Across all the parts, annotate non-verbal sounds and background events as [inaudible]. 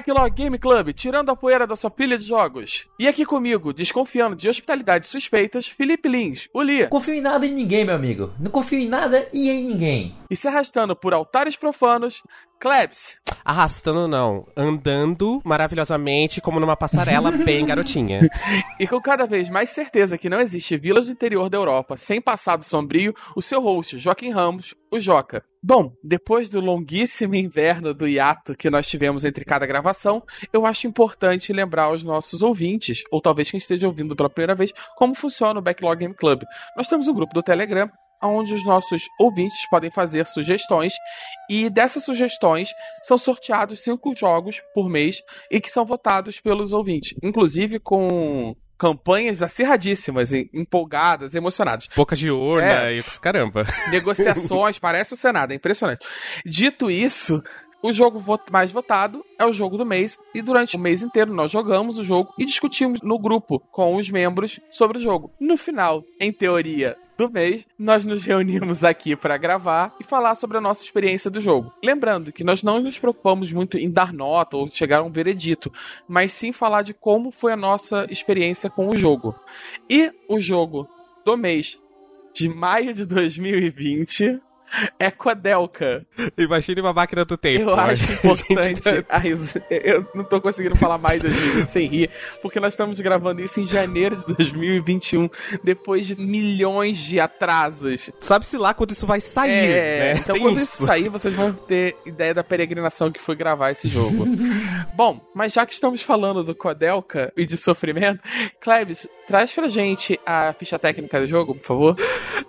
Backlog Game Club, tirando a poeira da sua pilha de jogos. E aqui comigo, desconfiando de hospitalidades suspeitas, Felipe Lins, o Lia. Confio em nada e em ninguém, meu amigo. Não confio em nada e em ninguém. E se arrastando por altares profanos, Klebs. Arrastando não, andando maravilhosamente como numa passarela [laughs] bem garotinha. E com cada vez mais certeza que não existe vilas do interior da Europa sem passado sombrio, o seu host, Joaquim Ramos, o Joca. Bom, depois do longuíssimo inverno do hiato que nós tivemos entre cada gravação, eu acho importante lembrar aos nossos ouvintes, ou talvez quem esteja ouvindo pela primeira vez, como funciona o Backlog Game Club. Nós temos um grupo do Telegram onde os nossos ouvintes podem fazer sugestões e dessas sugestões são sorteados cinco jogos por mês e que são votados pelos ouvintes, inclusive com campanhas acirradíssimas, empolgadas, emocionadas. Boca de urna É. e caramba. Negociações, [laughs] parece o Senado, é impressionante. Dito isso, o jogo mais votado é o jogo do mês, e durante o mês inteiro nós jogamos o jogo e discutimos no grupo com os membros sobre o jogo. No final, em teoria do mês, nós nos reunimos aqui para gravar e falar sobre a nossa experiência do jogo. Lembrando que nós não nos preocupamos muito em dar nota ou chegar a um veredito, mas sim falar de como foi a nossa experiência com o jogo. E o jogo do mês de maio de 2020 é Codelca. Imagine uma máquina do tempo. Eu acho importante. a ris- Eu não tô conseguindo falar mais 2020 sem rir, porque nós estamos gravando isso em janeiro de 2021, depois de milhões de atrasos. Sabe-se lá quando isso vai sair, É, né? então Tem quando isso. isso sair, vocês vão ter ideia da peregrinação que foi gravar esse jogo. [laughs] Bom, mas já que estamos falando do Codelca e de sofrimento, Klebs, traz pra gente a ficha técnica do jogo, por favor.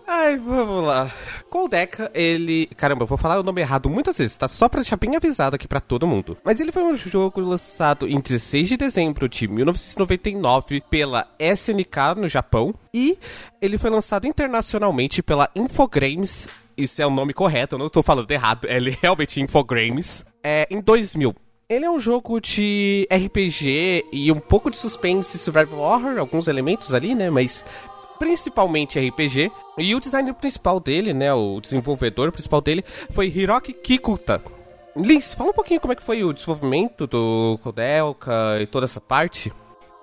Ai, vamos lá. Coldeca, ele. Caramba, eu vou falar o nome errado muitas vezes, tá? Só pra deixar bem avisado aqui pra todo mundo. Mas ele foi um jogo lançado em 16 de dezembro de 1999 pela SNK no Japão. E ele foi lançado internacionalmente pela Infogrames. Isso é o nome correto, eu não tô falando errado. Ele é [laughs] realmente Infogrames. É, em 2000. Ele é um jogo de RPG e um pouco de suspense survival horror, alguns elementos ali, né? Mas principalmente RPG. E o designer principal dele, né, o desenvolvedor principal dele, foi Hiroki Kikuta. Liz, fala um pouquinho como é que foi o desenvolvimento do Kodelka e toda essa parte.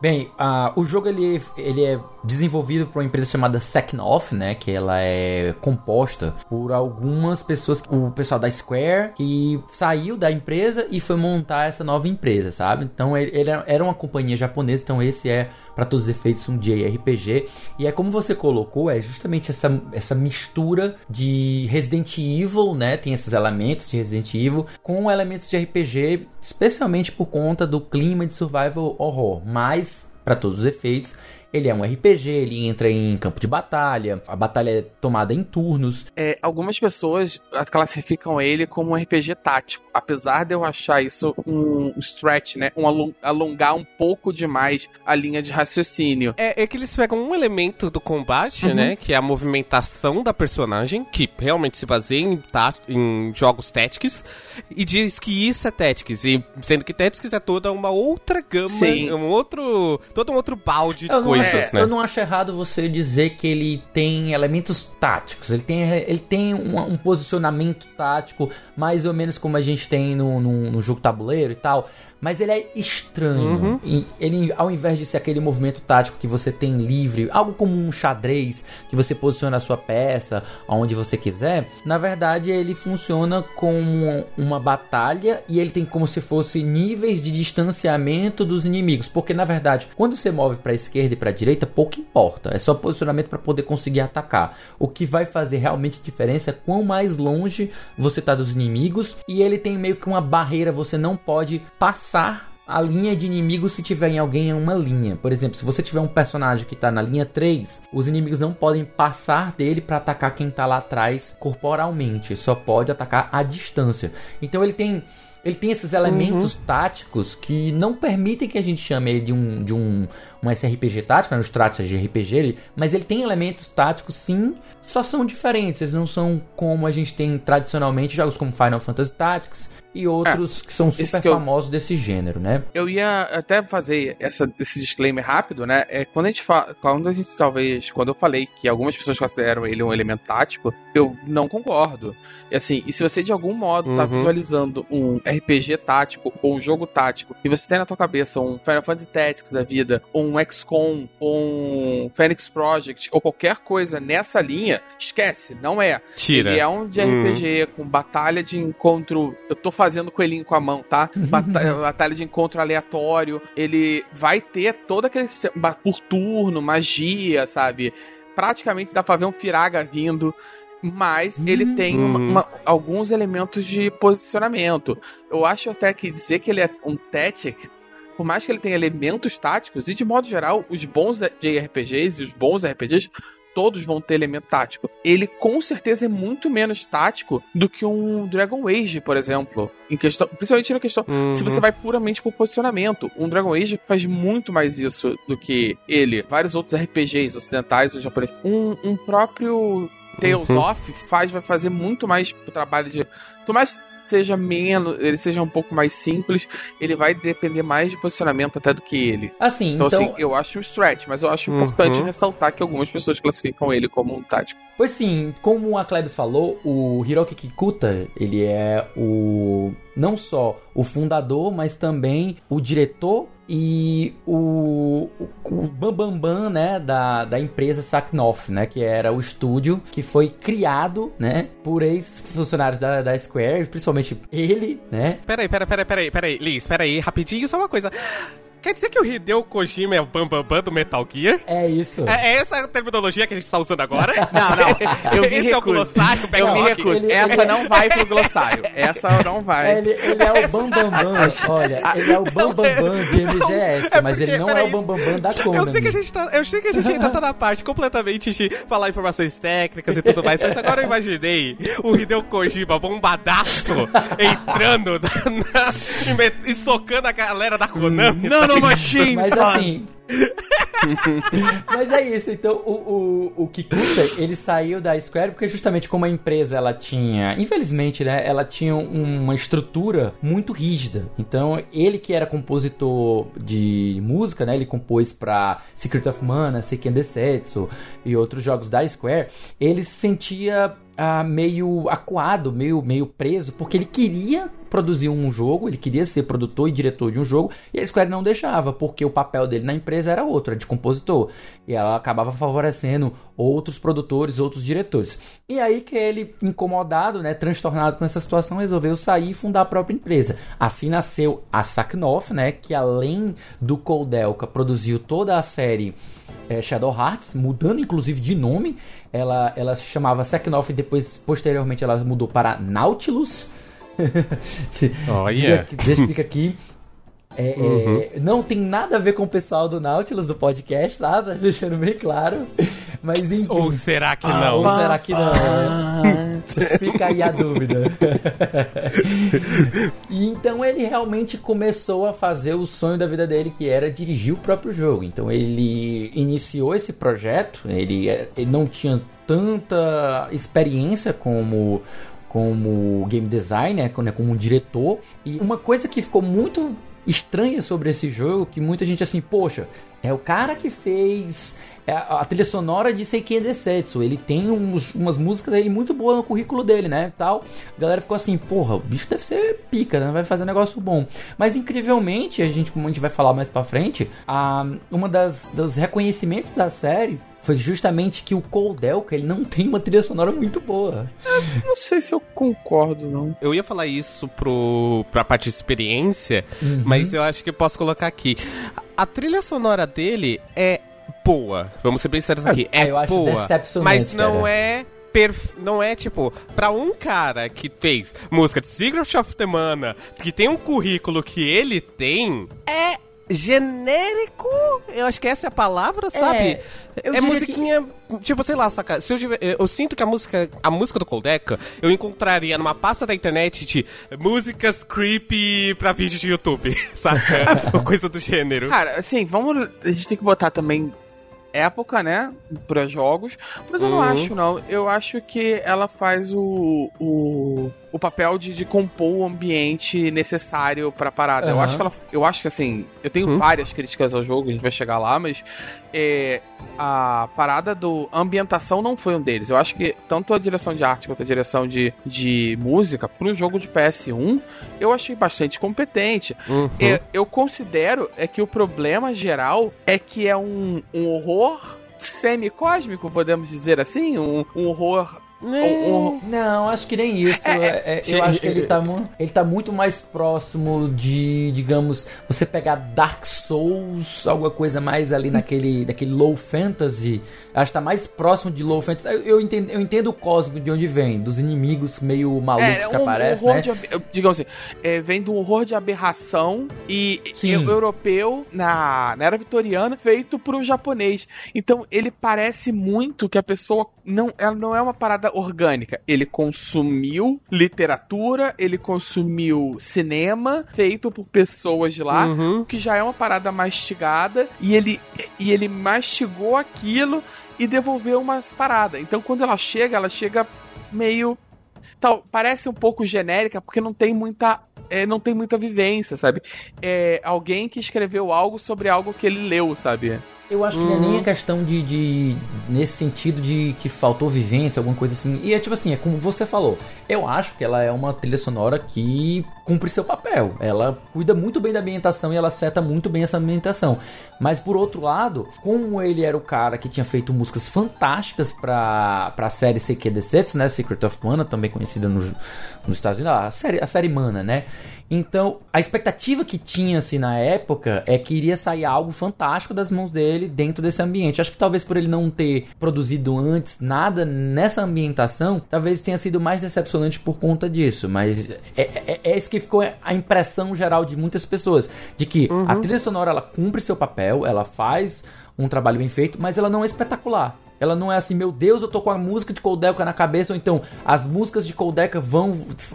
Bem, ah, o jogo ele, ele é desenvolvido por uma empresa chamada Secnoff, né? Que ela é composta por algumas pessoas, o pessoal da Square, que saiu da empresa e foi montar essa nova empresa, sabe? Então ele, ele era uma companhia japonesa, então esse é, para todos os efeitos, um JRPG. E é como você colocou, é justamente essa, essa mistura de Resident Evil, né? Tem esses elementos de Resident Evil com elementos de RPG, especialmente por conta do clima de survival horror. Mas, para todos os efeitos, ele é um RPG, ele entra em campo de batalha, a batalha é tomada em turnos. É, algumas pessoas ah, classificam ele como um RPG tático, apesar de eu achar isso um stretch, né? Um alon- alongar um pouco demais a linha de raciocínio. É, é que eles pegam um elemento do combate, Uhum. né, que é a movimentação da personagem, que realmente se baseia em, tá, em jogos Tactics, e diz que isso é Tactics, e sendo que Tactics é toda uma outra gama, Sim. um outro, todo um outro balde de Eu não, coisas, é, né? eu não acho errado você dizer que ele tem elementos táticos, ele tem, ele tem um, um posicionamento tático, mais ou menos como a gente tem no, no, no jogo tabuleiro e tal, mas ele é estranho. E ele, ao invés de ser aquele movimento tático que você tem livre, algo como um xadrez, que você posiciona a sua peça aonde você quiser, na verdade ele funciona como uma batalha e ele tem como se fosse níveis de distanciamento dos inimigos, porque na verdade, quando você move para esquerda e para direita, pouco importa, é só posicionamento para poder conseguir atacar. O que vai fazer realmente diferença é quão mais longe você tá dos inimigos e ele tem meio que uma barreira, você não pode passar a linha de inimigos se tiver em alguém em uma linha. Por exemplo, se você tiver um personagem que tá na linha 3, os inimigos não podem passar dele para atacar quem tá lá atrás corporalmente, só pode atacar à distância. Então ele tem ele tem esses elementos táticos que não permitem que a gente chame ele de um, de um, um SRPG tático, né, um strategy RPG, mas ele tem elementos táticos sim, só são diferentes, eles não são como a gente tem tradicionalmente jogos como Final Fantasy Tactics e outros é, que são super que famosos eu... desse gênero, né? Eu ia até fazer essa, esse disclaimer rápido, né? É, quando a gente fala, quando a gente talvez, quando eu falei que algumas pessoas consideram ele um elemento tático, eu não concordo. E assim, e se você de algum modo tá uhum. visualizando um RPG tático ou um jogo tático e você tem na tua cabeça um Final Fantasy Tactics da vida, ou um XCOM, ou um Phoenix Project, ou qualquer coisa nessa linha, esquece, não é. Tira. Ele é um de RPG uhum. com batalha de encontro. Eu tô fazendo coelhinho com a mão, tá? Batalha, batalha de encontro aleatório. Ele vai ter todo aquele. por turno, magia, sabe? Praticamente dá pra ver um Firaga vindo mas ele hum. tem uma, uhum. uma, alguns elementos de posicionamento. Eu acho até que dizer que ele é um Tactic, por mais que ele tenha elementos táticos, e de modo geral, os bons JRPGs e os bons RPGs todos vão ter elemento tático. Ele com certeza é muito menos tático do que um Dragon Age, por exemplo. Em questão, principalmente na questão uhum. se você vai puramente por posicionamento. Um Dragon Age faz muito mais isso do que ele. Vários outros RPGs ocidentais ou japoneses. Um, um próprio Tales uhum. of faz, vai fazer muito mais o trabalho de. Mais seja menos, ele seja um pouco mais simples, ele vai depender mais de posicionamento até do que ele. Assim, então, então... assim, eu acho um stretch, mas eu acho importante uhum. ressaltar que algumas pessoas classificam ele como um tático. Pois sim, como a Klebs falou, o Hiroki Kikuta, ele é o não só o fundador, mas também o diretor e o, o, Bambambam, Bam Bam, né, da, da empresa Saknoff, né, que era o estúdio que foi criado, né, por ex-funcionários da, da Square, principalmente ele, né. Peraí, peraí, peraí, peraí, peraí, Liz, peraí, rapidinho, só uma coisa. Quer dizer que o Hideo Kojima é o Bambambam Bam Bam do Metal Gear? É isso. É, é, essa a terminologia que a gente está usando agora? [laughs] não, não. Eu me [laughs] Esse recuso. é o glossário, Eu me recuso. Ele, essa ele... não vai pro glossário. [laughs] Essa não vai. Ele, ele é o Bambambam. Bam Bam. Olha, ele é o Bambambam Bam de MGS, é mas ele não é o Bambambam da Konami. Eu sei que a gente tá, eu sei que a gente ainda tá na parte completamente de falar informações técnicas e tudo mais, mas agora eu imaginei o Hideo Kojima bombadaço entrando na, na, e, socando a galera da Konami. Não, machine! Mas assim. [laughs] Mas é isso, então o, o, o Kikuta, ele saiu da Square porque justamente como a empresa ela tinha, infelizmente, né, ela tinha uma estrutura muito rígida. Então, ele que era compositor de música, né, ele compôs para Secret of Mana, Seiken Desetsu e outros jogos da Square, ele se sentia ah, meio acuado, meio, meio preso, porque ele queria produzir um jogo, ele queria ser produtor e diretor de um jogo, e a Square não deixava, porque o papel dele na empresa era outro, era de compositor. E ela acabava favorecendo outros produtores, outros diretores. E aí que ele, incomodado, né, transtornado com essa situação, resolveu sair e fundar a própria empresa. Assim nasceu a Saknoff, né, que além do Coldelka produziu toda a série é, Shadow Hearts, mudando inclusive de nome. Ela, ela se chamava Saknoff e depois, posteriormente, ela mudou para Nautilus. [laughs] Olha! Deixa fica aqui. É, é uhum. é, não tem nada a ver com o pessoal do Nautilus do podcast, tá? Tá deixando bem claro. Mas enfim. Ou será que não? Ou será que não? Né? Fica aí a dúvida. [laughs] e então ele realmente começou a fazer o sonho da vida dele, que era dirigir o próprio jogo. Então ele iniciou esse projeto, ele, ele não tinha tanta experiência como como game designer, né, como diretor. E uma coisa que ficou muito estranha sobre esse jogo, que muita gente assim, poxa, é o cara que fez é, a trilha sonora de Seiken Desetsu. Ele tem uns, umas músicas aí muito boas no currículo dele, né? Tal. A galera ficou assim, porra, o bicho deve ser pica, né? Vai fazer um negócio bom. Mas incrivelmente, a gente, como a gente vai falar mais pra frente, a, uma das dos reconhecimentos da série foi justamente que o Coldelka ele não tem uma trilha sonora muito boa. não sei se eu concordo, não. Eu ia falar isso pro, pra parte de experiência, uhum. mas eu acho que eu posso colocar aqui. A trilha sonora dele é boa. Vamos ser bem sérios é, aqui. É, é boa. Mas não cara. é perf... não é tipo, para um cara que fez música de Secret of the Mana, que tem um currículo que ele tem, é genérico. Eu acho que essa é a palavra, sabe? É, é musiquinha, que... tipo, sei lá, saca? Se eu, eu, sinto que a música, a música do Coldeca, eu encontraria numa pasta da internet de músicas creepy pra vídeo de YouTube, [laughs] saca? [laughs] Ou coisa do gênero. Cara, assim, vamos, a gente tem que botar também época, né, para jogos, mas eu uhum. não acho não. Eu acho que ela faz o, o o papel de, de compor o ambiente necessário pra parada. Eu Aham. acho que ela. Eu acho que assim. Eu tenho Hum. várias críticas ao jogo, a gente vai chegar lá, mas. é, a parada do. A ambientação não foi um deles. Eu acho que tanto a direção de arte quanto a direção de, de música, pro jogo de PS1, eu achei bastante competente. Uhum. É, eu considero é que o problema geral é que é um, um horror semicósmico, podemos dizer assim, um, um horror um- um- Não, acho que nem isso. É, é, eu acho que ele tá, ele tá muito mais próximo de, digamos, você pegar Dark Souls, alguma coisa mais ali naquele, naquele low fantasy. Acho que tá mais próximo de low fantasy. Eu, eu entendo, eu entendo o cósmico de onde vem, dos inimigos meio malucos É, que um aparecem, horror né? de, digamos assim, é, vem de um horror de aberração e Sim. e o europeu na, na era vitoriana feito pro japonês. Então ele parece muito que a pessoa não, ela não é uma parada orgânica. Ele consumiu literatura, ele consumiu cinema feito por pessoas de lá, Uhum. que já é uma parada mastigada e ele e ele mastigou aquilo e devolveu umas paradas. Então quando ela chega, ela chega meio tal, parece um pouco genérica porque não tem muita é, não tem muita vivência, sabe? É alguém que escreveu algo sobre algo que ele leu, sabe? Eu acho que não é nem a questão de, de. Nesse sentido de que faltou vivência, alguma coisa assim. E é tipo assim, é como você falou. Eu acho que ela é uma trilha sonora que cumpre seu papel. Ela cuida muito bem da ambientação e ela seta muito bem essa ambientação. Mas por outro lado, como ele era o cara que tinha feito músicas fantásticas pra, pra série Desetsu, né? Secret of Mana, também conhecida no, nos Estados Unidos. A série, a série Mana, né? Então, a expectativa que tinha-se na época é que iria sair algo fantástico das mãos dele dentro desse ambiente. Acho que talvez por ele não ter produzido antes nada nessa ambientação, talvez tenha sido mais decepcionante por conta disso. Mas é, é, é isso que ficou a impressão geral de muitas pessoas: de que a trilha sonora ela cumpre seu papel, ela faz um trabalho bem feito, mas ela não é espetacular. Ela não é assim, meu Deus, eu tô com a música de Coldeca na cabeça, ou então as músicas de Coldeca vão,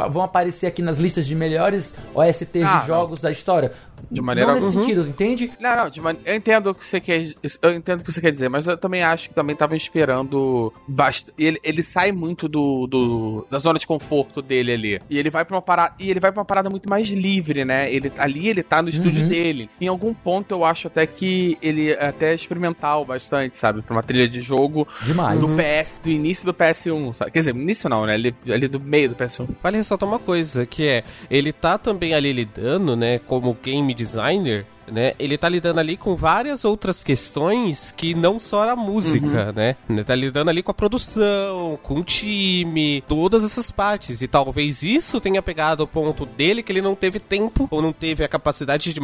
vão aparecer aqui nas listas de melhores OSTs Ah, de jogos da história. De maneira não nesse alguma. sentido, entende? Não, não, de man... eu entendo o que você quer. Eu entendo o que você quer dizer, mas eu também acho que também tava esperando bast... ele, ele sai muito do, do da zona de conforto dele ali. E ele vai para uma parada e ele vai para uma parada muito mais livre, né? Ele ali ele tá no estúdio Uhum. dele. Em algum ponto eu acho até que ele é até experimental bastante, sabe, para uma trilha de jogo Demais. do PS, do início do PS1, sabe? Quer dizer, início não, né? Ali, ali do meio do PS1. Vale ressaltar uma coisa, que é, ele tá também ali lidando, né, como game designer, né, ele tá lidando ali com várias outras questões que não só a música, né, ele tá lidando ali com a produção, com o time, todas essas partes, e talvez isso tenha pegado o ponto dele que ele não teve tempo, ou não teve a capacidade de,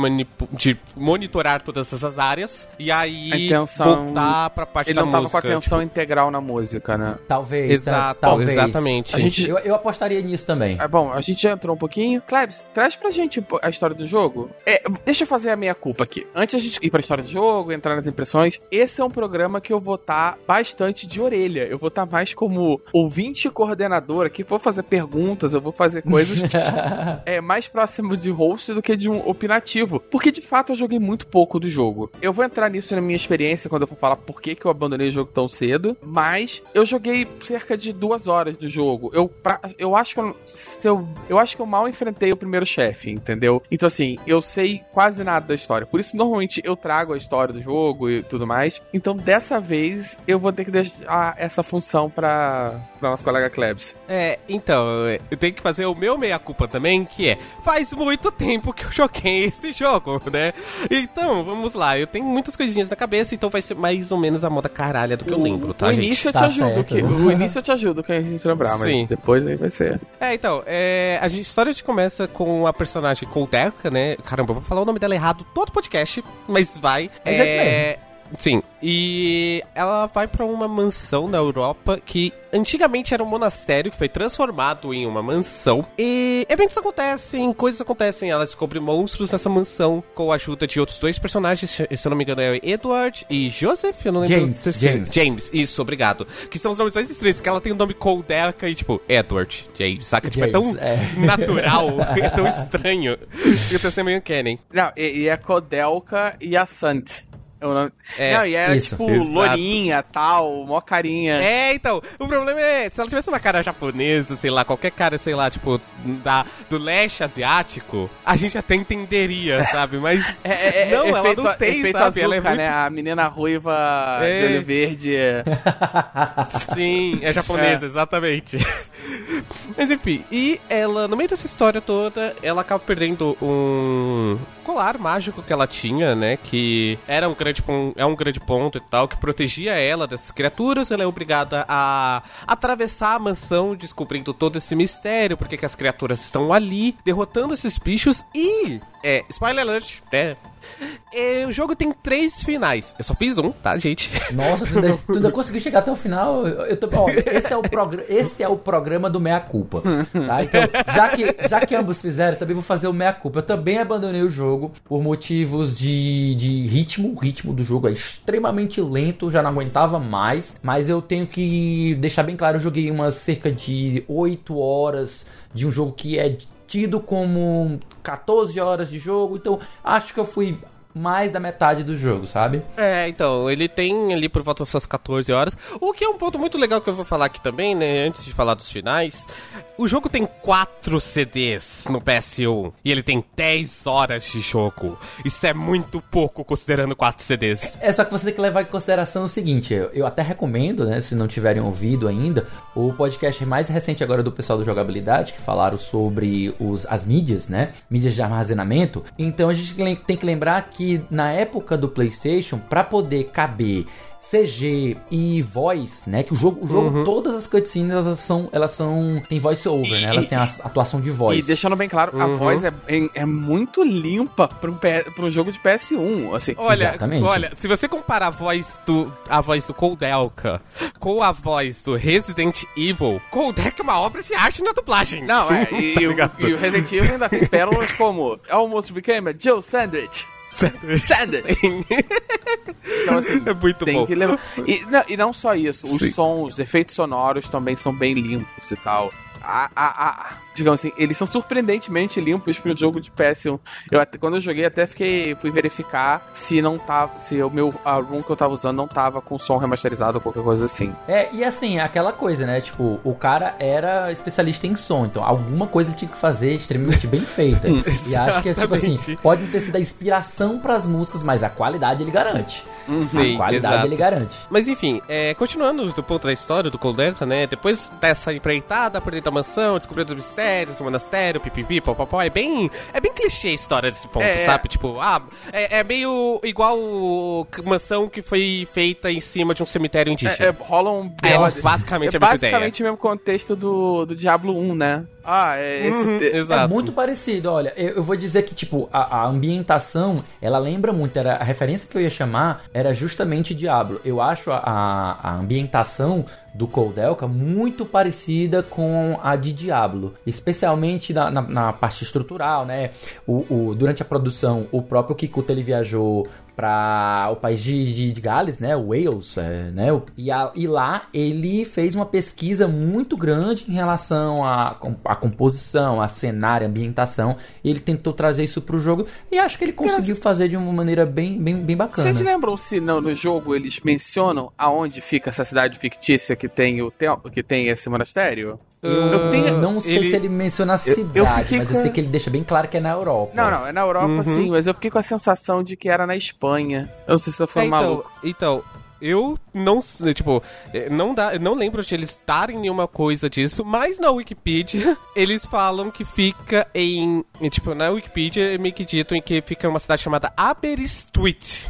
de monitorar todas essas áreas, e aí A intenção- voltar pra parte Ele da não tava música. com a atenção tipo, integral na música, né? Talvez. Exato, tá- talvez. exatamente. A gente- Eu, eu apostaria nisso também. É bom, a gente já entrou um pouquinho. Klebs, traz pra gente a história do jogo. É, deixa eu fazer a minha culpa aqui. Antes gente ir pra história do jogo, entrar nas impressões, esse é um programa que eu vou estar bastante de orelha. Eu vou estar mais como ouvinte coordenador aqui, vou fazer perguntas, eu vou fazer coisas [laughs] é mais próximo de host do que de um opinativo. Porque de fato eu joguei muito pouco do jogo. Eu vou entrar nisso na minha experiência quando eu for falar por que, que eu abandonei o jogo tão cedo. Mas eu joguei cerca de duas horas do jogo. Eu, pra- eu acho que eu, eu, eu acho que eu mal enfrentei o primeiro chefe, entendeu? Então assim, eu sei quase nada da história. Por isso normalmente eu trago a história do jogo e tudo mais. Então dessa vez eu vou ter que deixar essa função pra, pra nosso colega Klebs. É, então, eu tenho que fazer o meu meia-culpa também, que é, faz muito tempo que eu joguei [laughs] esse jogo, né? Então, vamos lá, eu tenho muitas coisinhas na cabeça, então vai ser mais ou menos a moda caralha do que eu lembro, tá, o gente? início eu Tá te ajudo. certo. Que, o início eu te ajudo que a gente lembrar, mas Sim. depois aí vai ser. É, então, é, a gente- história de começa com a personagem Coldeca, né? Caramba, eu vou falar o nome dela errado todo podcast, mas vai. Mas é isso Sim, e ela vai pra uma mansão na Europa que antigamente era um monastério que foi transformado em uma mansão. E eventos acontecem, coisas acontecem. Ela descobre monstros nessa mansão com a ajuda de outros dois personagens, se eu não me engano é Edward e Joseph, eu não lembro. James, o terceiro. James. James, isso, obrigado. Que são os nomes mais estranhos, que ela tem o nome Coldeca e tipo, Edward, James, saca? Tipo, é tão é. [laughs] natural, é tão estranho. Eu tô sendo meio Kennen. Não, e, e a Kodelka e a Sant. É. É, não, e era isso. tipo Exato. lourinha, tal, mó carinha. É, então, o problema é, se ela tivesse uma cara japonesa, sei lá, qualquer cara, sei lá, tipo, da, do leste asiático, a gente até entenderia, [laughs] sabe? Mas É, é, é, não, ela efeito, não tem, efeito sabe? Ela é muito... né? A menina ruiva É. de olho verde. [laughs] Sim, é japonesa, exatamente. [laughs] Mas enfim, e ela, no meio dessa história toda, ela acaba perdendo um colar mágico que ela tinha, né? Que era um grande, pon- é um grande ponto e tal, que protegia ela dessas criaturas. Ela é obrigada a atravessar a mansão, descobrindo todo esse mistério, porque que as criaturas estão ali, derrotando esses bichos e. É, spoiler alert, né? É, o jogo tem três finais. Eu só fiz um, tá, gente? Nossa, tu ainda, tu ainda conseguiu chegar até o final. Eu, tô, ó, esse, é o esse é o programa do Meia Culpa. Tá? Então, já que, já que ambos fizeram, também vou fazer o Meia Culpa. Eu também abandonei o jogo por motivos de, de ritmo. O ritmo do jogo é extremamente lento, já não aguentava mais. Mas eu tenho que deixar bem claro: eu joguei umas cerca de 8 horas de um jogo que é tido como 14 horas de jogo. Então, acho que eu fui mais da metade do jogo, sabe? É, então, ele tem ali por volta das suas 14 horas. O que é um ponto muito legal que eu vou falar aqui também, né? Antes de falar dos finais. O jogo tem 4 CDs no PS1 e ele tem 10 horas de jogo. Isso é muito pouco considerando 4 CDs. É só que você tem que levar em consideração o seguinte, eu, eu até recomendo, né, se não tiverem ouvido ainda, o podcast mais recente agora do pessoal do Jogabilidade, que falaram sobre os, as mídias, né, mídias de armazenamento. Então a gente tem que lembrar que na época do PlayStation, para poder caber CG e voice, né? Que o jogo, o jogo todas as cutscenes elas são, elas são tem voice over, né? Elas têm a atuação de voz. E deixando bem claro, a Uhum. voz é, é, é muito limpa pra um, pra um jogo de PS1. Assim, Olha, Exatamente. olha, se você comparar a voz do a voz do Coldelka com a voz do Resident Evil, Coldelka é uma obra de arte na dublagem. Não, é, e, [laughs] Tá e o, ligado? e o Resident Evil ainda tem pérolas como Almost Became a Joe Sandwich. Sandwich. [laughs] Sim. Então, assim, É muito bom. E não, e não só isso, os Sim. sons, os efeitos sonoros também são bem limpos e tal. A, a, a- digamos assim, eles são surpreendentemente limpos para o jogo de PS1. Eu até, quando eu joguei, até fiquei fui verificar se não tava, se o meu a room que eu tava usando não tava com som remasterizado ou qualquer coisa assim. É, e assim, é aquela coisa, né? Tipo, o cara era especialista em som, então alguma coisa ele tinha que fazer extremamente bem feita. [laughs] e acho que é tipo assim, pode ter sido a inspiração pras músicas, mas a qualidade ele garante. Sim, a qualidade exato. ele garante. Mas enfim, é, continuando do ponto da história do Coldelka, né? Depois dessa empreitada por dentro da mansão, descobrindo os mistérios do monastério, pipipi, popopó, é bem, é bem clichê a história desse ponto, É, sabe? Tipo, ah, é, é meio igual mansão que foi feita em cima de um cemitério indígena. É, é, rola um É, basicamente é a mesma basicamente o mesmo contexto do, do Diablo 1, né? Ah, é esse. Uhum, exato. É muito parecido, olha, eu, eu vou dizer que, tipo, a, a ambientação, ela lembra muito, era, a referência que eu ia chamar era justamente Diablo. Eu acho a, a, a ambientação do Coldelka muito parecida com a de Diablo, especialmente na, na, na parte estrutural, né? O, o- durante a produção, o próprio Kikuta ele viajou para o país de, de, de Gales, né? Wales, é, né? E, a- e lá ele fez uma pesquisa muito grande em relação à à composição, a cenário, a ambientação. E ele tentou trazer isso pro jogo e acho que ele conseguiu fazer de uma maneira bem, bem, bem bacana. Vocês lembram se no, no jogo eles mencionam aonde fica essa cidade fictícia que tem o templo, que tem esse monastério? Eu, tenho- não sei ele- se ele menciona a eu cidade, fiquei mas eu com- sei que ele deixa bem claro que é na Europa. Não, não, é na Europa Uhum. sim, mas eu fiquei com a sensação de que era na Espanha. Eu não sei se eu É, falando então, maluco. então, eu não sei, tipo, eh, não dá, eu não lembro de eles darem nenhuma coisa disso, mas na Wikipedia [laughs] eles falam que fica em, tipo, na Wikipedia é meio que dito em que fica uma cidade chamada Aberystwyth,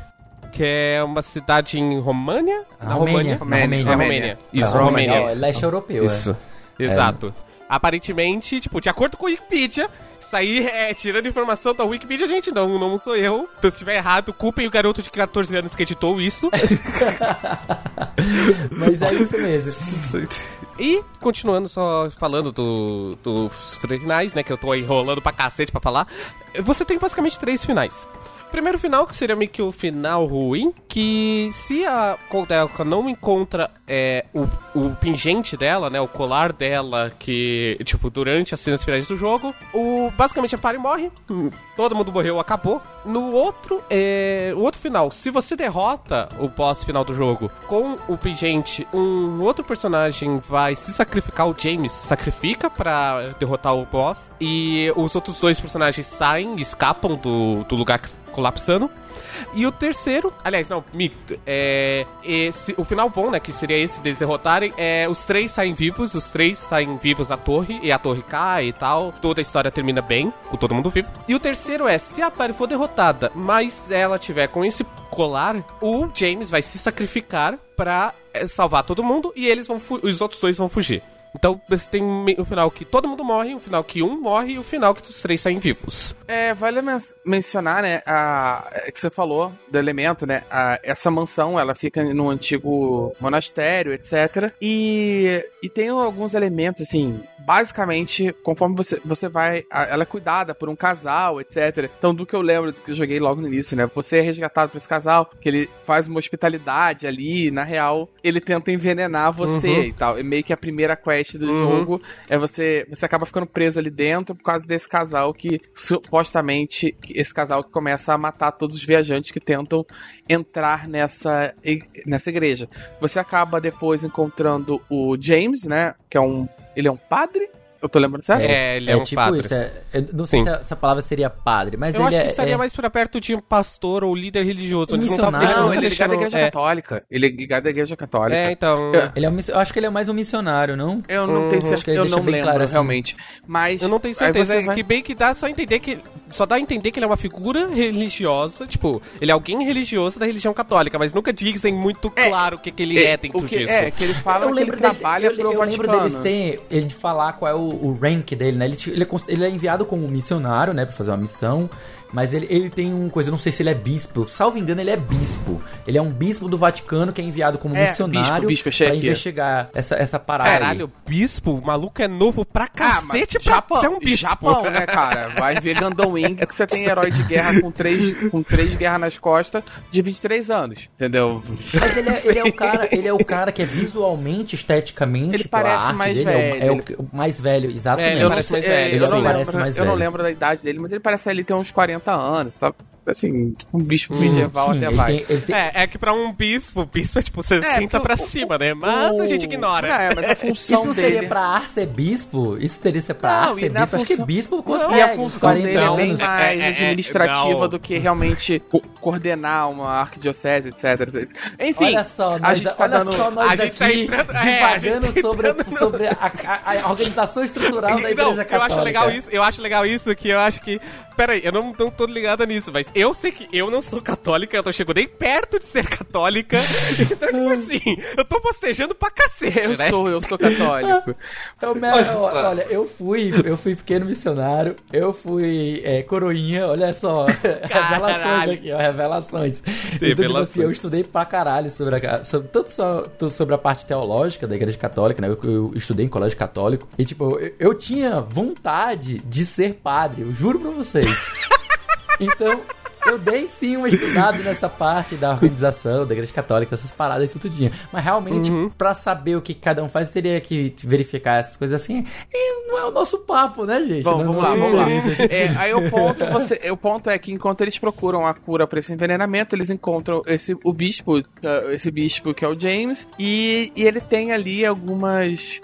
que é uma cidade em România? Na Romênia. Romênia. Romênia. Romênia. Isso, Na Romênia. é leste europeu. é. Isso. Exato. Aparentemente, tipo, de acordo com a Wikipedia, isso aí é tirando informação da Wikipedia, gente, não, não sou eu. Então, se estiver errado, culpem o garoto de 14 anos que editou isso. [laughs] Mas é isso mesmo. e, continuando só falando do, dos três finais, né, que eu tô enrolando pra cacete pra falar, você tem basicamente três finais. Primeiro final, que seria meio que o final ruim, que se a Coldelka não encontra é, o, o pingente dela, né, o colar dela, que, tipo, durante as cenas finais do jogo, o, basicamente a Pari morre, todo mundo morreu, acabou. No outro, é, o outro final, se você derrota o boss final do jogo com o pingente, um outro personagem vai se sacrificar, o James se sacrifica pra derrotar o boss, e os outros dois personagens saem, escapam do, do lugar colapsando. E o terceiro, aliás, não, mito, é, esse, o final bom, né, que seria esse deles derrotarem, é os três saem vivos, os três saem vivos da torre, e a torre cai e tal, toda a história termina bem, com todo mundo vivo. E o terceiro é, se a Pari for derrotada, mas ela tiver com esse colar, o James vai se sacrificar pra é, salvar todo mundo, e eles vão os outros dois vão fugir. Então você tem o final que todo mundo morre, o final que um morre e o final que os três saem vivos. É, vale men mencionar, né, a, é que você falou do elemento, né, a, essa mansão, ela fica num antigo monastério, etc. E, e tem alguns elementos, assim, basicamente, conforme você, você vai, ela é cuidada por um casal, etc. Então, do que eu lembro, do que eu joguei logo no início, né, você é resgatado por esse casal, que ele faz uma hospitalidade ali, na real, ele tenta envenenar você uhum. e tal. É meio que a primeira quest do uhum. jogo é você você acaba ficando preso ali dentro por causa desse casal que supostamente esse casal que começa a matar todos os viajantes que tentam entrar nessa nessa igreja. Você acaba depois encontrando o James, né, que é um ele é um padre eu tô lembrando certo? É, ele é, é um tipo padre. Isso, é, não sei se essa palavra seria padre, mas eu ele acho é, que estaria é... mais pra perto de um pastor ou líder religioso. Eles não, tavam, eles não, ele é ligado à igreja católica. Ele é ligado à igreja católica. É, então... Eu, ele é um, eu acho que ele é mais um missionário, não? Eu não uhum. tenho certeza, eu não lembro claro, assim. realmente. Mas... Eu não tenho certeza, é vai... que bem que dá só entender que... Só dá a entender que ele é uma figura religiosa, tipo, ele é alguém religioso da religião católica, mas nunca dizem muito claro o que, que ele é, dentro que, disso. É, que ele fala eu que ele trabalha eu, pro eu lembro dele ser... Ele falar qual é o, o rank dele né? Ele, ele, é, ele é enviado como missionário, né? Pra fazer uma missão. Mas ele, ele tem um coisa, eu não sei se ele é bispo. Salvo engano, ele é bispo. Ele é um bispo do Vaticano que é enviado como é, missionário bispo, bispo, pra investigar essa, essa parada. Caralho, aí. bispo? O maluco é novo pra ah, cacete ah, pra Japão, ser um bispo. Japão, né, cara? Vai ver Gundam Wing que você tem herói de guerra com três, com três guerras nas costas de 23 anos. Entendeu? Mas ele é, ele é o [laughs] cara, ele é o cara que é visualmente, esteticamente. Ele parece mais velho. É o, é o, mais velho, exatamente. É, ele parece mais velho. Eu, não lembro, eu não lembro da idade dele, mas ele parece ele ter uns 40 anos, tá? Assim, um bispo hum, medieval sim, até vai. Tem, tem... É, é que pra um bispo, bispo é tipo 60 é, pra o, cima, né? Mas o, a gente ignora. É, mas a função [laughs] Isso não dele... seria pra ar ser bispo? Isso teria ser pra não, ar ser bispo? Função... Acho que bispo consegue. E a função dele é bem mais é, é, é administrativa do que realmente coordenar uma arquidiocese, etc. Enfim, olha só, nós, a gente tá dando... só nós a gente tá aqui tá entrando, divagando tá sobre, sobre a, a, a, organização estrutural da Igreja Católica. Eu acho legal isso, eu acho legal isso, que eu acho que... Pera aí, eu não, não tô ligado nisso, mas eu sei que eu não sou católica, eu não chego nem perto de ser católica. [laughs] então, tipo assim, eu tô postejando pra cacete, eu né? sou, eu sou católico. [laughs] então, olha, olha, eu fui, eu fui pequeno missionário, eu fui é, coroinha, olha só, [laughs] revelações aqui, ó, revelações. Então, tipo assim, eu estudei pra caralho sobre a, sobre, tanto só, sobre a parte teológica da igreja católica, né? Eu, eu estudei em colégio católico, e tipo, eu, eu tinha vontade de ser padre, eu juro pra vocês. Então, eu dei sim uma estudada nessa parte da organização, da igreja católica, essas paradas e tudo dia. Mas realmente, uhum. pra saber o que cada um faz, teria que verificar essas coisas assim. E não é o nosso papo, né, gente? Bom, vamos lá, vamos lá. É, aí o ponto, você, o ponto é que enquanto eles procuram a cura para esse envenenamento, eles encontram esse, o bispo, é, esse bispo que é o James, e, e ele tem ali algumas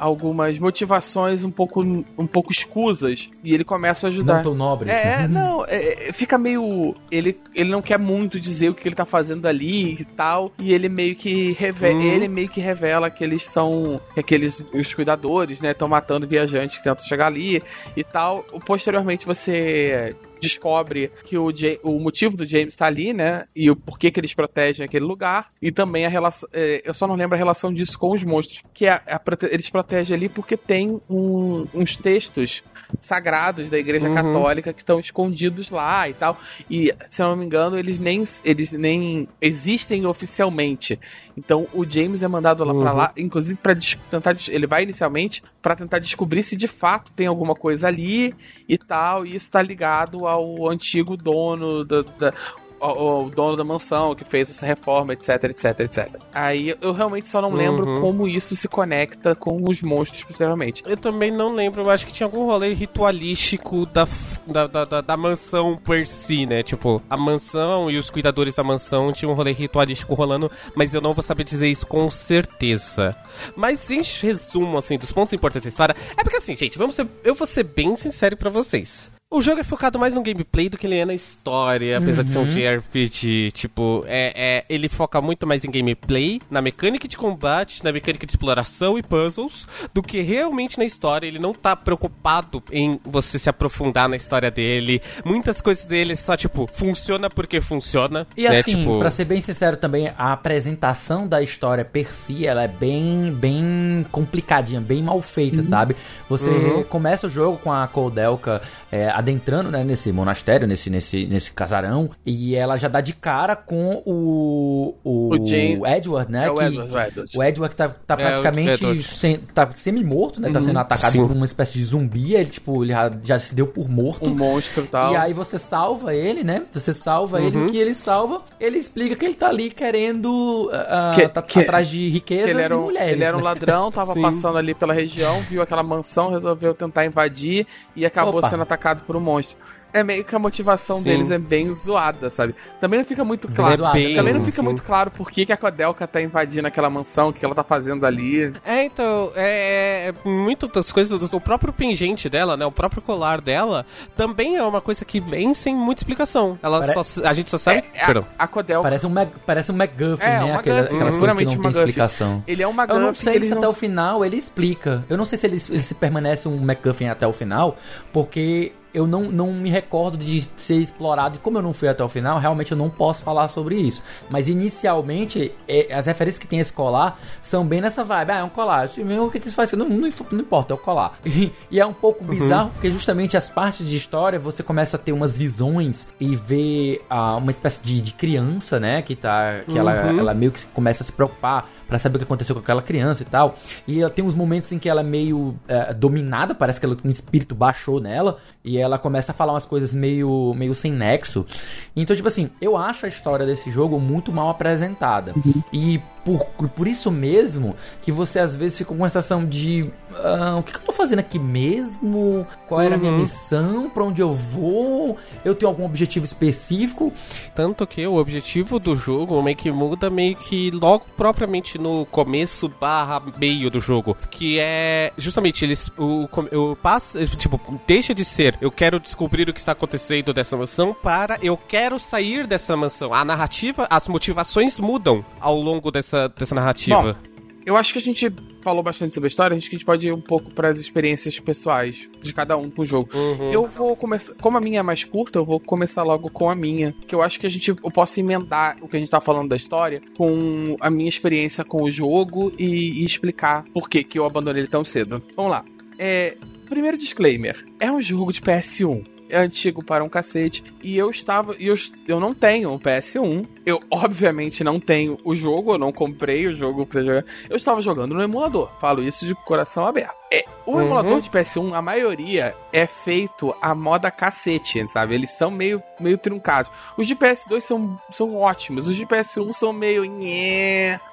algumas motivações um pouco, um pouco escusas e ele começa a ajudar. Não tão nobres. É, né? não, é, é, fica meio. Ele, ele não quer muito dizer o que ele tá fazendo ali e tal, e ele meio que revela, hum. ele meio que revela que eles são que aqueles os cuidadores, né, estão matando viajantes que tentam chegar ali e tal. Posteriormente você descobre que o, o motivo do James tá ali, né? E o porquê que eles protegem aquele lugar. E também a relação. É, eu só não lembro a relação disso com os monstros. Que é a, a, eles protegem ali porque tem um, uns textos sagrados da Igreja uhum. Católica que estão escondidos lá e tal. E, se eu não me engano, eles nem, eles nem existem oficialmente. Então o James é mandado lá uhum. para lá, inclusive para tentar ele vai inicialmente para tentar descobrir se de fato tem alguma coisa ali e tal, e isso tá ligado ao antigo dono da, da o, o, dono da mansão que fez essa reforma, etc, etc, etc. Aí eu realmente só não lembro uhum. como isso se conecta com os monstros posteriormente. Eu também não lembro, eu acho que tinha algum rolê ritualístico da, da, da, da, da mansão per si, né? Tipo, a mansão e os cuidadores da mansão tinham um rolê ritualístico rolando, mas eu não vou saber dizer isso com certeza. Mas em resumo, assim, dos pontos importantes da história, é porque assim, gente, vamos ser, eu vou ser bem sincero para vocês. O jogo é focado mais no gameplay do que ele é na história, apesar uhum. de ser um uhum. JRPG. Tipo, é, é, ele foca muito mais em gameplay, na mecânica de combate, na mecânica de exploração e puzzles, do que realmente na história. Ele não tá preocupado em você se aprofundar na história dele. Muitas coisas dele só, tipo, funciona porque funciona. E né? assim, tipo... pra ser bem sincero também, a apresentação da história per si, ela é bem, bem complicadinha, bem mal feita, uhum. sabe? Você uhum. começa o jogo com a Koldelka é, adentrando né, nesse monastério, nesse, nesse, nesse casarão, e ela já dá de cara com o, o, o Edward, né? É o, que, Edward, o Edward. O Edward tá, tá é, praticamente sem, tá semi-morto, né? Uhum, tá sendo atacado sim. por uma espécie de zumbi, ele, tipo, ele já, já se deu por morto. Um monstro e tal. E aí você salva ele, né? Você salva uhum. ele, o que ele salva, ele explica que ele tá ali querendo uh, que, tá, que, atrás de riquezas ele era um, e mulheres. Ele era um né? ladrão, tava [laughs] passando ali pela região, viu aquela mansão, resolveu tentar invadir e acabou Opa. sendo atacado por um monstro é meio que a motivação sim. deles é bem zoada, sabe? Também não fica muito claro. É bem, também não fica sim. muito claro por que, que a Kodelka tá invadindo aquela mansão, o que ela tá fazendo ali. É, então, é, é muitas das coisas, o próprio pingente dela, né? O próprio colar dela, também é uma coisa que vem sem muita explicação. Ela Pare... só, a gente só sabe. É, a, a Kodelka. Parece um, Mag, parece um MacGuffin, é, né? Aquelas, aquelas coisas que não tem explicação. Ele é um MacGuffin. Eu não sei se não... até o final ele explica. Eu não sei se ele, ele se permanece um MacGuffin até o final, porque eu não, não me recordo de ser explorado. E como eu não fui até o final, realmente eu não posso falar sobre isso. Mas inicialmente, é, as referências que tem esse colar são bem nessa vibe. Ah, é um colar. O que, que isso faz? Não, não, não importa, é o colar. [laughs] E, e é um pouco uhum. bizarro, porque justamente as partes de história você começa a ter umas visões e ver ah, uma espécie de, de criança, né? Que tá. Que uhum. ela, ela meio que começa a se preocupar para saber o que aconteceu com aquela criança e tal. E ela tem uns momentos em que ela é meio é, dominada, parece que ela, um espírito baixou nela. E ela começa a falar umas coisas meio, meio sem nexo. Então, tipo assim, eu acho a história desse jogo muito mal apresentada. Uhum. E por, por isso mesmo que você às vezes fica com a sensação de ah, o que, eu tô fazendo aqui mesmo? Qual era a minha uhum. missão? Para onde eu vou? Eu tenho algum objetivo específico? Tanto que o objetivo do jogo meio que muda meio que logo propriamente no começo barra meio do jogo. Que é justamente eles. O, o passa, tipo, deixa de ser eu quero descobrir o que está acontecendo dessa mansão para eu quero sair dessa mansão. A narrativa, as motivações mudam ao longo dessa, dessa narrativa. Bom, eu acho que a gente falou bastante sobre a história, acho que a gente pode ir um pouco para as experiências pessoais de cada um com o jogo. Uhum. Eu vou começar, como a minha é mais curta, eu vou começar logo com a minha, que eu acho que a gente eu posso emendar o que a gente tá falando da história com a minha experiência com o jogo e, e explicar por que que eu abandonei ele tão cedo. Vamos lá. É, primeiro disclaimer: é um jogo de PS1 é antigo para um cacete. E eu estava. E eu, eu não tenho um PS1. Eu, obviamente, não tenho o jogo. Eu não comprei o jogo pra jogar. Eu estava jogando no emulador. Falo isso de coração aberto. É, o uhum. emulador de PS1, a maioria é feito a moda cacete, sabe? Eles são meio, meio truncados. Os de PS2 são, são ótimos, os de PS1 são meio.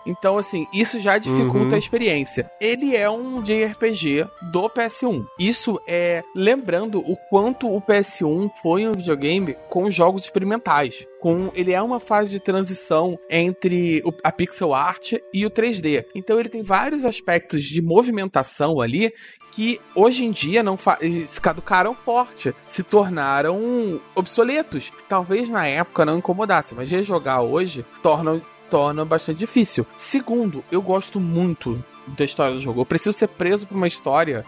Então, assim, isso já dificulta uhum. a experiência. Ele é um JRPG do PS1. Isso é lembrando o quanto o PS1 foi um videogame com jogos experimentais com ele é uma fase de transição entre a pixel art e o 3D. Então ele tem vários aspectos de movimentação ali que hoje em dia não se caducaram forte, se tornaram obsoletos. Talvez na época não incomodasse, mas rejogar hoje torna torna bastante difícil. Segundo, eu gosto muito da história do jogo. Eu preciso ser preso por uma história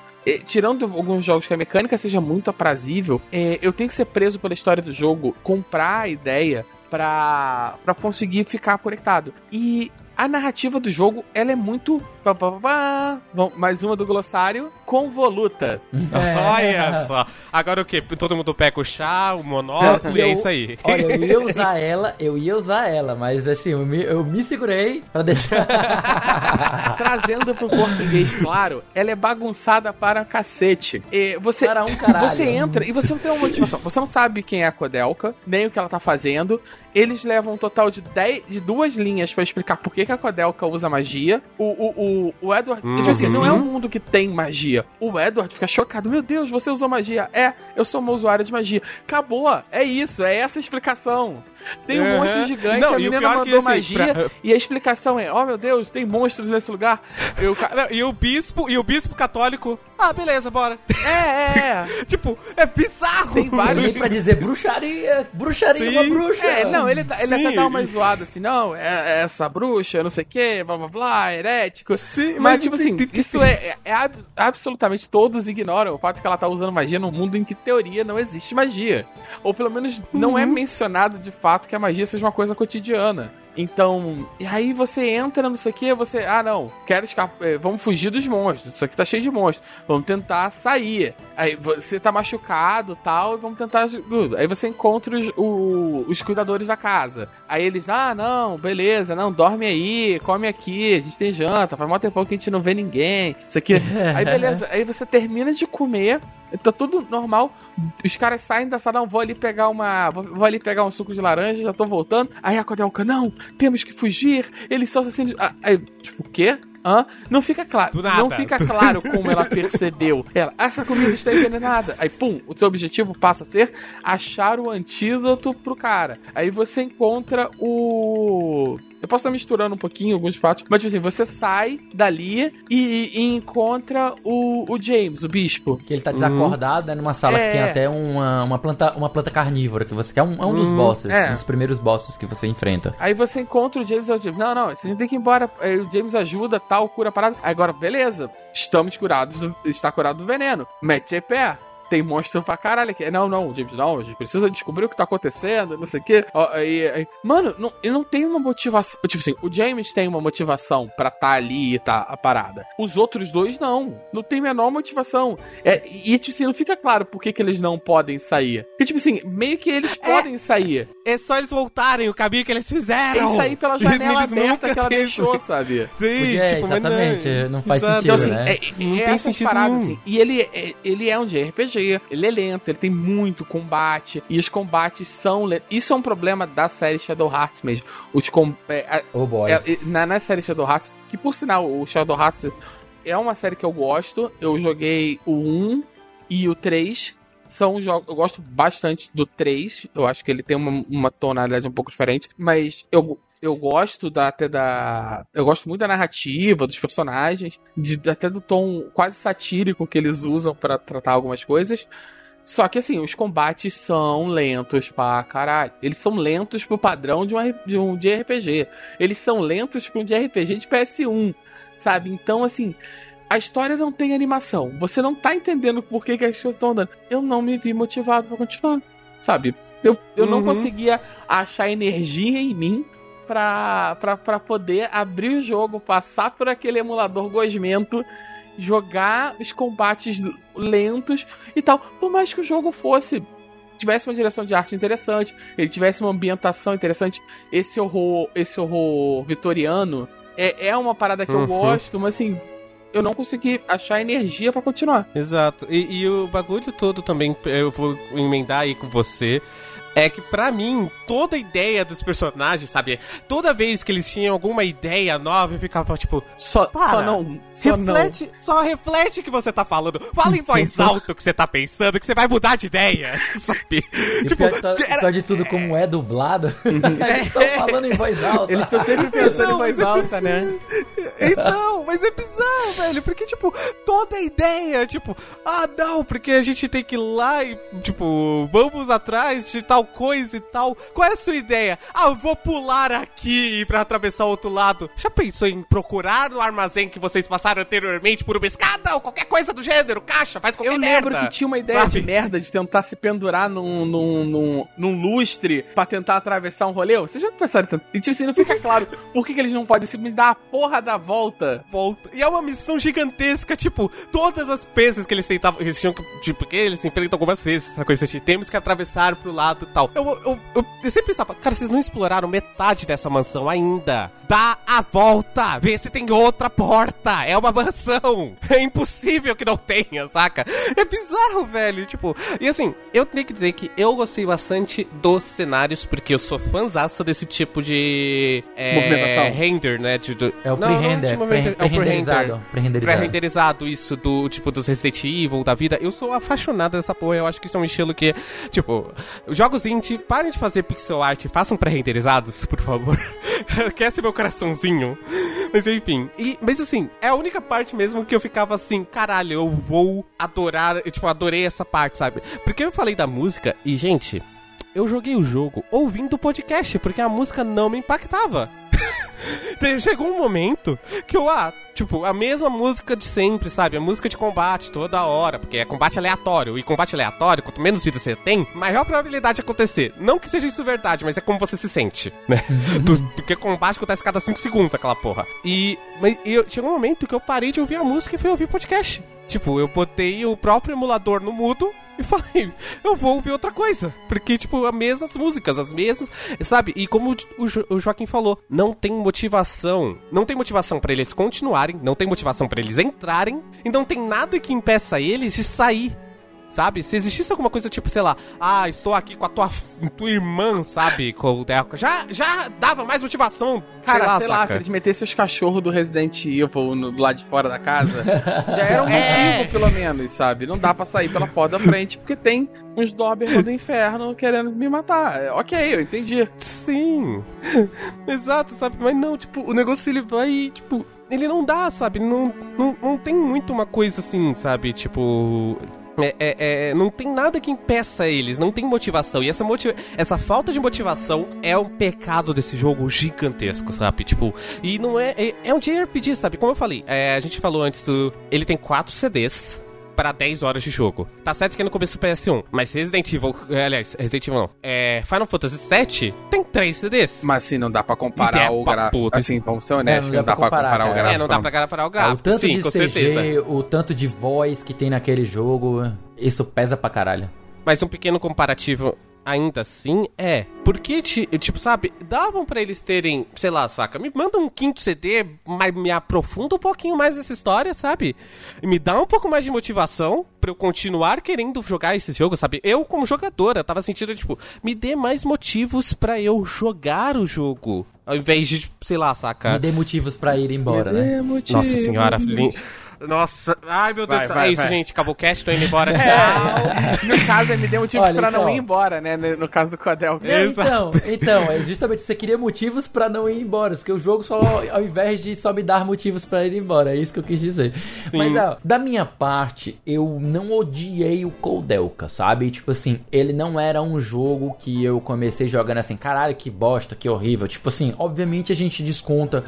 tirando alguns jogos que a mecânica seja muito aprazível, é, eu tenho que ser preso pela história do jogo, comprar a ideia pra conseguir ficar conectado. E a narrativa do jogo, ela é muito. pá, pá, pá, pá. Vamos, mais uma do glossário. Convoluta. É. [laughs] Olha só. Agora o quê? Todo mundo pega o chá, o monóculo e é isso aí. Olha, eu ia [laughs] usar ela, eu ia usar ela, mas assim, eu me, eu me segurei pra deixar. [laughs] Trazendo pro português claro, ela é bagunçada para cacete. E você, Para um caralho. você entra e você não tem uma motivação. Você não sabe quem é a Codelka, nem o que ela tá fazendo. Eles levam um total de, dez, de duas linhas pra explicar por que, que a Codelka usa magia. O, o, o, o Edward. Uhum. Tipo assim, não é um mundo que tem magia. O Edward fica chocado. Meu Deus, você usou magia. É, eu sou uma usuária de magia. Acabou. É isso, é essa a explicação. Tem um Uhum. monstro gigante, Não, a e o menina pior mandou que, assim, magia. pra- E a explicação é: oh meu Deus, tem monstros nesse lugar. Eu, ca- Não, E o bispo, e o bispo católico. Ah, beleza, bora. é, é. [laughs] tipo, é bizarro. Tem vários. Pra dizer bruxaria, bruxaria, uma Sim. bruxa. É, não, ele, ele Sim. até dá uma zoada assim, não, é, é essa bruxa, não sei o que, blá blá blá, herético. Sim, mas, mas tipo assim, isso é, é, é ab- absolutamente todos ignoram o fato de que ela tá usando magia num mundo em que teoria não existe magia. Ou pelo menos não Uhum. é mencionado de fato que a magia seja uma coisa cotidiana. Então, e aí você entra, não sei o que, você, ah não, quero escapar, eh, vamos fugir dos monstros, isso aqui tá cheio de monstros, vamos tentar sair. Aí você tá machucado tal, vamos tentar. Aí você encontra os, o- os cuidadores da casa. Aí eles, ah não, beleza, não, dorme aí, come aqui, a gente tem janta, faz mó tempão que a gente não vê ninguém, isso aqui. [laughs] aí beleza, aí você termina de comer, tá tudo normal, os caras saem da sala, não, vou ali pegar uma. Vou, ali pegar um suco de laranja, já tô voltando. Aí a Codelca, não, temos que fugir, eles são assassinos. Ah, aí, tipo, o quê? Hã? Não fica claro. Do nada. Não fica claro como ela percebeu. Ela, essa comida está envenenada. Aí, pum, o seu objetivo passa a ser achar o antídoto pro cara. Aí você encontra o. Eu posso estar misturando um pouquinho alguns fatos, mas tipo assim, você sai dali e, e encontra o, o James, o bispo. Que ele tá desacordado, né? Numa sala É. que tem até uma, uma, planta, uma planta carnívora, que você quer. É um, é um dos Hum, bosses, é. um dos primeiros bosses que você enfrenta. Aí você encontra o James, aí o James, não, não, você tem que ir embora. Aí o James ajuda, tal, cura a parada. Agora, beleza, estamos curados, do, está curado do veneno. Mete pé. Tem monstro pra caralho aqui. Não, não, James, não, a gente precisa descobrir o que tá acontecendo, não sei o quê. Aí, aí- Mano, não, ele não tem uma motivação. Tipo assim, o James tem uma motivação pra tá ali e tá a parada. Os outros dois não. Não tem a menor motivação. É, e, tipo assim, não fica claro por que, que eles não podem sair. Porque, tipo assim, meio que eles podem sair. É só eles voltarem o caminho que eles fizeram. Eles sair pela [laughs] janela Eles aberta nunca que ela deixou, sabe? Sim, Porque, tipo, exatamente, não faz Exato. sentido, Então, assim, né? é, Não é tem sentido paradas, assim. E ele é, ele é um JRPG, ele é lento, ele tem muito combate, e os combates são lentos. Isso é um problema da série Shadow Hearts mesmo. Os com, é, Oh boy. é, na, na série Shadow Hearts, que por sinal, o Shadow Hearts é uma série que eu gosto. Eu joguei o 1 e o 3. São jogos. Eu gosto bastante do 3. Eu acho que ele tem uma, uma tonalidade um pouco diferente. Mas eu. Eu gosto da, até da. Eu gosto muito da narrativa, dos personagens, de- até do tom quase satírico que eles usam pra tratar algumas coisas. Só que assim, os combates são lentos pra caralho. Eles são lentos pro padrão de um, R- de um de RPG. Eles são lentos pra um de RPG de PS1, sabe? Então, assim, a história não tem animação. Você não tá entendendo por que, que as coisas estão andando. Eu não me vi motivado pra continuar, sabe? Eu, eu não Uhum. conseguia achar energia em mim pra, pra, pra poder abrir o jogo, passar por aquele emulador gosmento, jogar os combates lentos e tal. Por mais que o jogo fosse tivesse uma direção de arte interessante, ele tivesse uma ambientação interessante, esse horror, esse horror vitoriano é, é uma parada que eu Uhum. gosto, mas assim, eu não consegui achar energia pra continuar. Exato. E, e o bagulho todo também, eu vou emendar aí com você. É que pra mim, toda a ideia dos personagens, sabe? Toda vez que eles tinham alguma ideia nova, eu ficava tipo, Só, Para. só não, só não. reflete, só reflete o que você tá falando. Fala em voz [laughs] alta o que você tá pensando, que você vai mudar de ideia, [laughs] sabe? E tipo, pior, de to- era- pior de tudo, como é dublado, [laughs] eles estão falando em voz alta. Eles estão sempre pensando Não, em voz mas eu alta, né? Então, mas é bizarro, velho, porque, tipo, toda a ideia, tipo, ah, não, porque a gente tem que ir lá e, tipo, vamos atrás de tal coisa e tal. Qual é a sua ideia? Ah, eu vou pular aqui pra atravessar o outro lado. Já pensou em procurar no armazém que vocês passaram anteriormente por uma escada ou qualquer coisa do gênero? Caixa, faz qualquer Eu merda. lembro que tinha uma ideia sabe? de merda de tentar se pendurar num, num, num, num lustre pra tentar atravessar um rolê. Vocês já pensaram tanto? E tipo assim, não fica claro [laughs] por que, que eles não podem simplesmente dar a porra da volta. volta. E é uma missão gigantesca, tipo, todas as peças que eles tentavam. Eles tinham que. Tipo, porque eles se enfrentam algumas vezes, essa coisa assim, temos que atravessar pro lado tal. Eu, eu, eu, eu sempre pensava, cara, vocês não exploraram metade dessa mansão ainda. Dá a volta! Vê se tem outra porta! É uma mansão! É impossível que não tenha, saca? É bizarro, velho. Tipo, e assim, eu tenho que dizer que eu gostei bastante dos cenários, porque eu sou fãzaça desse tipo de. É, Movimentação. Render, né? De, do- É o pre-render, pre- é o pré-renderizado. pre-render Pré-renderizado. pré-renderizado isso do tipo dos Resident Evil da vida. Eu sou apaixonado dessa porra. Eu acho que isso é um estilo que, tipo, os jogos indie, parem de fazer pixel art, façam pré-renderizados, por favor. [laughs] Aquece meu coraçãozinho. Mas enfim. E, mas assim, é a única parte mesmo que eu ficava assim, caralho, eu vou adorar. Eu, tipo, adorei essa parte, sabe? Porque eu falei da música e, gente. Eu joguei o jogo ouvindo o podcast, porque a música não me impactava. [laughs] Chegou um momento que eu, ah, tipo, a mesma música de sempre, sabe? A música de combate toda hora, porque é combate aleatório. E combate aleatório, quanto menos vida você tem, maior probabilidade de acontecer. Não que seja isso verdade, mas é como você se sente, né? [laughs] Porque combate acontece cada 5 segundos, aquela porra. E, mas, eu- chegou um momento que eu parei de ouvir a música e fui ouvir podcast. Tipo, eu botei o próprio emulador no mudo e [laughs] falei, eu vou ouvir outra coisa. Porque, tipo, as mesmas músicas, as mesmas, sabe? E como o, Jo- o Joaquim falou, não tem motivação. Não tem motivação pra eles continuarem, não tem motivação pra eles entrarem, e não tem nada que impeça eles de sair. Sabe? Se existisse alguma coisa tipo, sei lá, ah, estou aqui com a tua, tua irmã, sabe? [laughs] Com o Deco. Já, já dava mais motivação. Cara, sei lá, sei lá, se eles metessem os cachorros do Resident Evil no, do lado de fora da casa, [laughs] já era um É. motivo, pelo menos, sabe? Não dá pra sair pela porta da frente, porque tem uns Doberman do inferno querendo me matar. É, ok, eu entendi. Sim. [laughs] Exato, sabe? Mas não, tipo, o negócio ele vai, tipo, ele não dá, sabe? Não, não, não tem muito uma coisa assim, sabe? Tipo. É, é- é- não tem nada que impeça eles, não tem motivação. E essa, motiva essa falta de motivação é um pecado desse jogo gigantesco, sabe? Tipo, e não é. É, é um JRPG, sabe? Como eu falei, é, a gente falou antes do. Ele tem quatro CDs para 10 horas de jogo. Tá certo que é no começo do PS1, mas Resident Evil, é, aliás, Resident Evil não, é, Final Fantasy VII tem 3 CDs. Mas assim, não dá pra comparar Ideia o pra gráfico. puta, Assim, vamos ser honestos, É, não, dá pra comparar, o cara. gráfico. é, não dá pra comparar o Ah, o gráfico. tanto Sim, de com CG, certeza. o tanto de voz que tem naquele jogo, isso pesa pra caralho. Mas um pequeno comparativo ainda assim é. Porque, ti- tipo, sabe, davam pra eles terem, sei lá, saca, me manda um quinto CD, mas me aprofunda um pouquinho mais nessa história, sabe? E me dá um pouco mais de motivação pra eu continuar querendo jogar esse jogo, sabe? Eu, como jogadora, tava sentindo, tipo, me dê mais motivos pra eu jogar o jogo. Ao invés de, sei lá, saca? Me dê motivos pra ir embora, né? É motivo. Nossa senhora, Nossa, ai meu Deus, Vai, vai, é isso, vai. gente, acabou o cast, tô indo embora, tchau. É, no caso, me deu motivos Olha, pra não então. ir embora, né? No caso do Codel. Não, Exato. então, então, é justamente você queria motivos pra não ir embora, porque o jogo só, ao invés de só me dar motivos pra ir embora, é isso que eu quis dizer. Mas, ó, da minha parte, eu não odiei o Coldelka, sabe? Tipo assim, ele não era um jogo que eu comecei jogando assim, caralho, que bosta, que horrível. Tipo assim, obviamente a gente desconta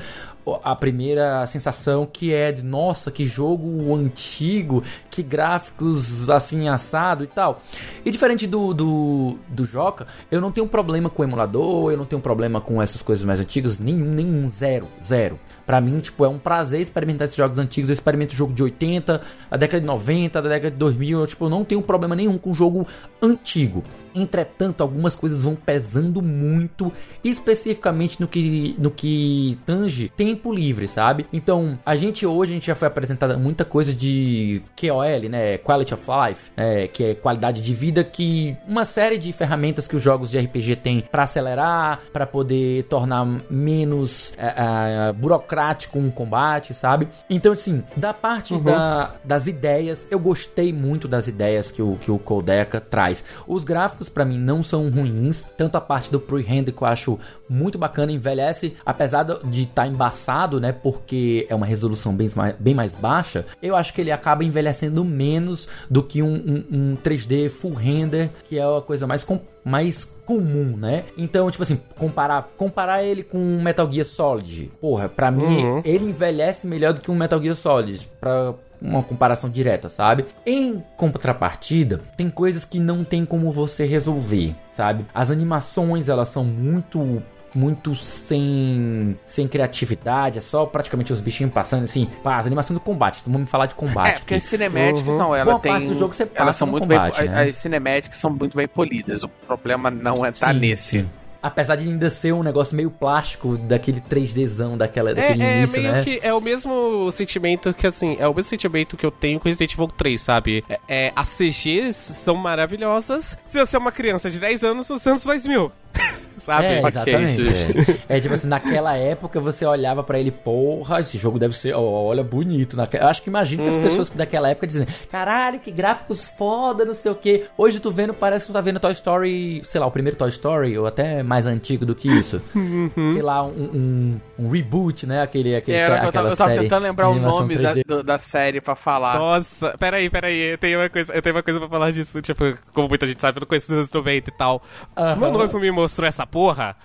a primeira sensação que é de nossa, que jogo antigo, que gráficos assim assado e tal. E diferente do, do, do Joca, eu não tenho problema com o emulador, eu não tenho problema com essas coisas mais antigas, nenhum, nenhum, zero, zero. Pra mim, tipo, é um prazer experimentar esses jogos antigos. Eu experimento jogo de 80, a década de 90, da década de 2000. Eu, tipo, não tenho problema nenhum com jogo antigo. Entretanto, algumas coisas vão pesando muito, especificamente no que, no que tange tempo livre, sabe? Então, a gente hoje a gente já foi apresentada muita coisa de QOL, né? Quality of Life, é, que é qualidade de vida, que uma série de ferramentas que os jogos de RPG têm para acelerar, para poder tornar menos é, é, burocrático um combate, sabe? Então, assim, da parte da- das ideias, eu gostei muito das ideias que o, que o Codeca traz. Os gráficos gráficos para mim não são ruins, tanto a parte do pre-render que eu acho muito bacana, envelhece, apesar de estar tá embaçado, né, porque é uma resolução bem, bem mais baixa, eu acho que ele acaba envelhecendo menos do que um, um, um 3D full render, que é a coisa mais, com, mais comum, né? Então, tipo assim, comparar, comparar ele com um Metal Gear Solid, porra, pra mim, uhum. ele envelhece melhor do que um Metal Gear Solid, pra, uma comparação direta, sabe? Em contrapartida, tem coisas que não tem como você resolver, sabe? As animações, elas são muito muito sem sem criatividade, é só praticamente os bichinhos passando assim, pá, as animações do combate, então vamos falar de combate. É, porque aqui. as cinemáticas uhum. não, ela Boa tem parte do jogo você elas são muito combate, bem, né? as cinemáticas são muito bem polidas. O problema não é tá nesse. Sim. Apesar de ainda ser um negócio meio plástico daquele 3Dzão daquela, daquele é, início, é meio né? que é o mesmo sentimento que, assim, é o mesmo sentimento que eu tenho com Resident Evil 3, sabe? É, é, as CGs são maravilhosas. Se você é uma criança de 10 anos, nos anos 2000. [laughs] sabe? É, exatamente. Okay, é. é. tipo assim, naquela época você olhava para ele, porra, esse jogo deve ser, olha, bonito. Naque... Eu acho que imagino que as uhum. pessoas que daquela época dizem, caralho, que gráficos foda, não sei o que. Hoje tu vendo, parece que tu tá vendo Toy Story, sei lá, o primeiro Toy Story, ou até mais antigo do que isso. [laughs] Uhum. Sei lá, um, um, um, reboot, né? Aquele, aquele é, eu, tava, eu tava tentando lembrar o nome da, do, da série pra falar. Nossa, peraí, peraí, eu tenho uma coisa, eu tenho uma coisa pra falar disso, tipo, como muita gente sabe, eu não conheço os anos 90 e tal. Uhum. Meu noivo me mostrou essa porra.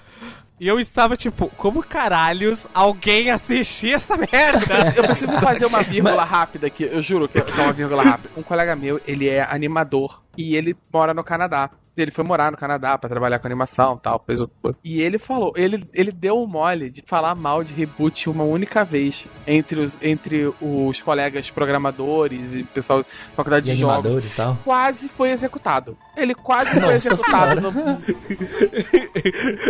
E eu estava tipo, como caralhos alguém assistia essa merda? Eu preciso fazer uma vírgula rápida aqui, eu juro que é uma vírgula rápida. Um colega meu, ele é animador e ele mora no Canadá ele foi morar no Canadá para trabalhar com animação tal, fez o... E ele falou, ele, ele deu o mole de falar mal de reboot uma única vez entre os, entre os colegas programadores e pessoal da faculdade e de jogos. E tal. Quase foi executado. Ele quase [laughs] foi executado no...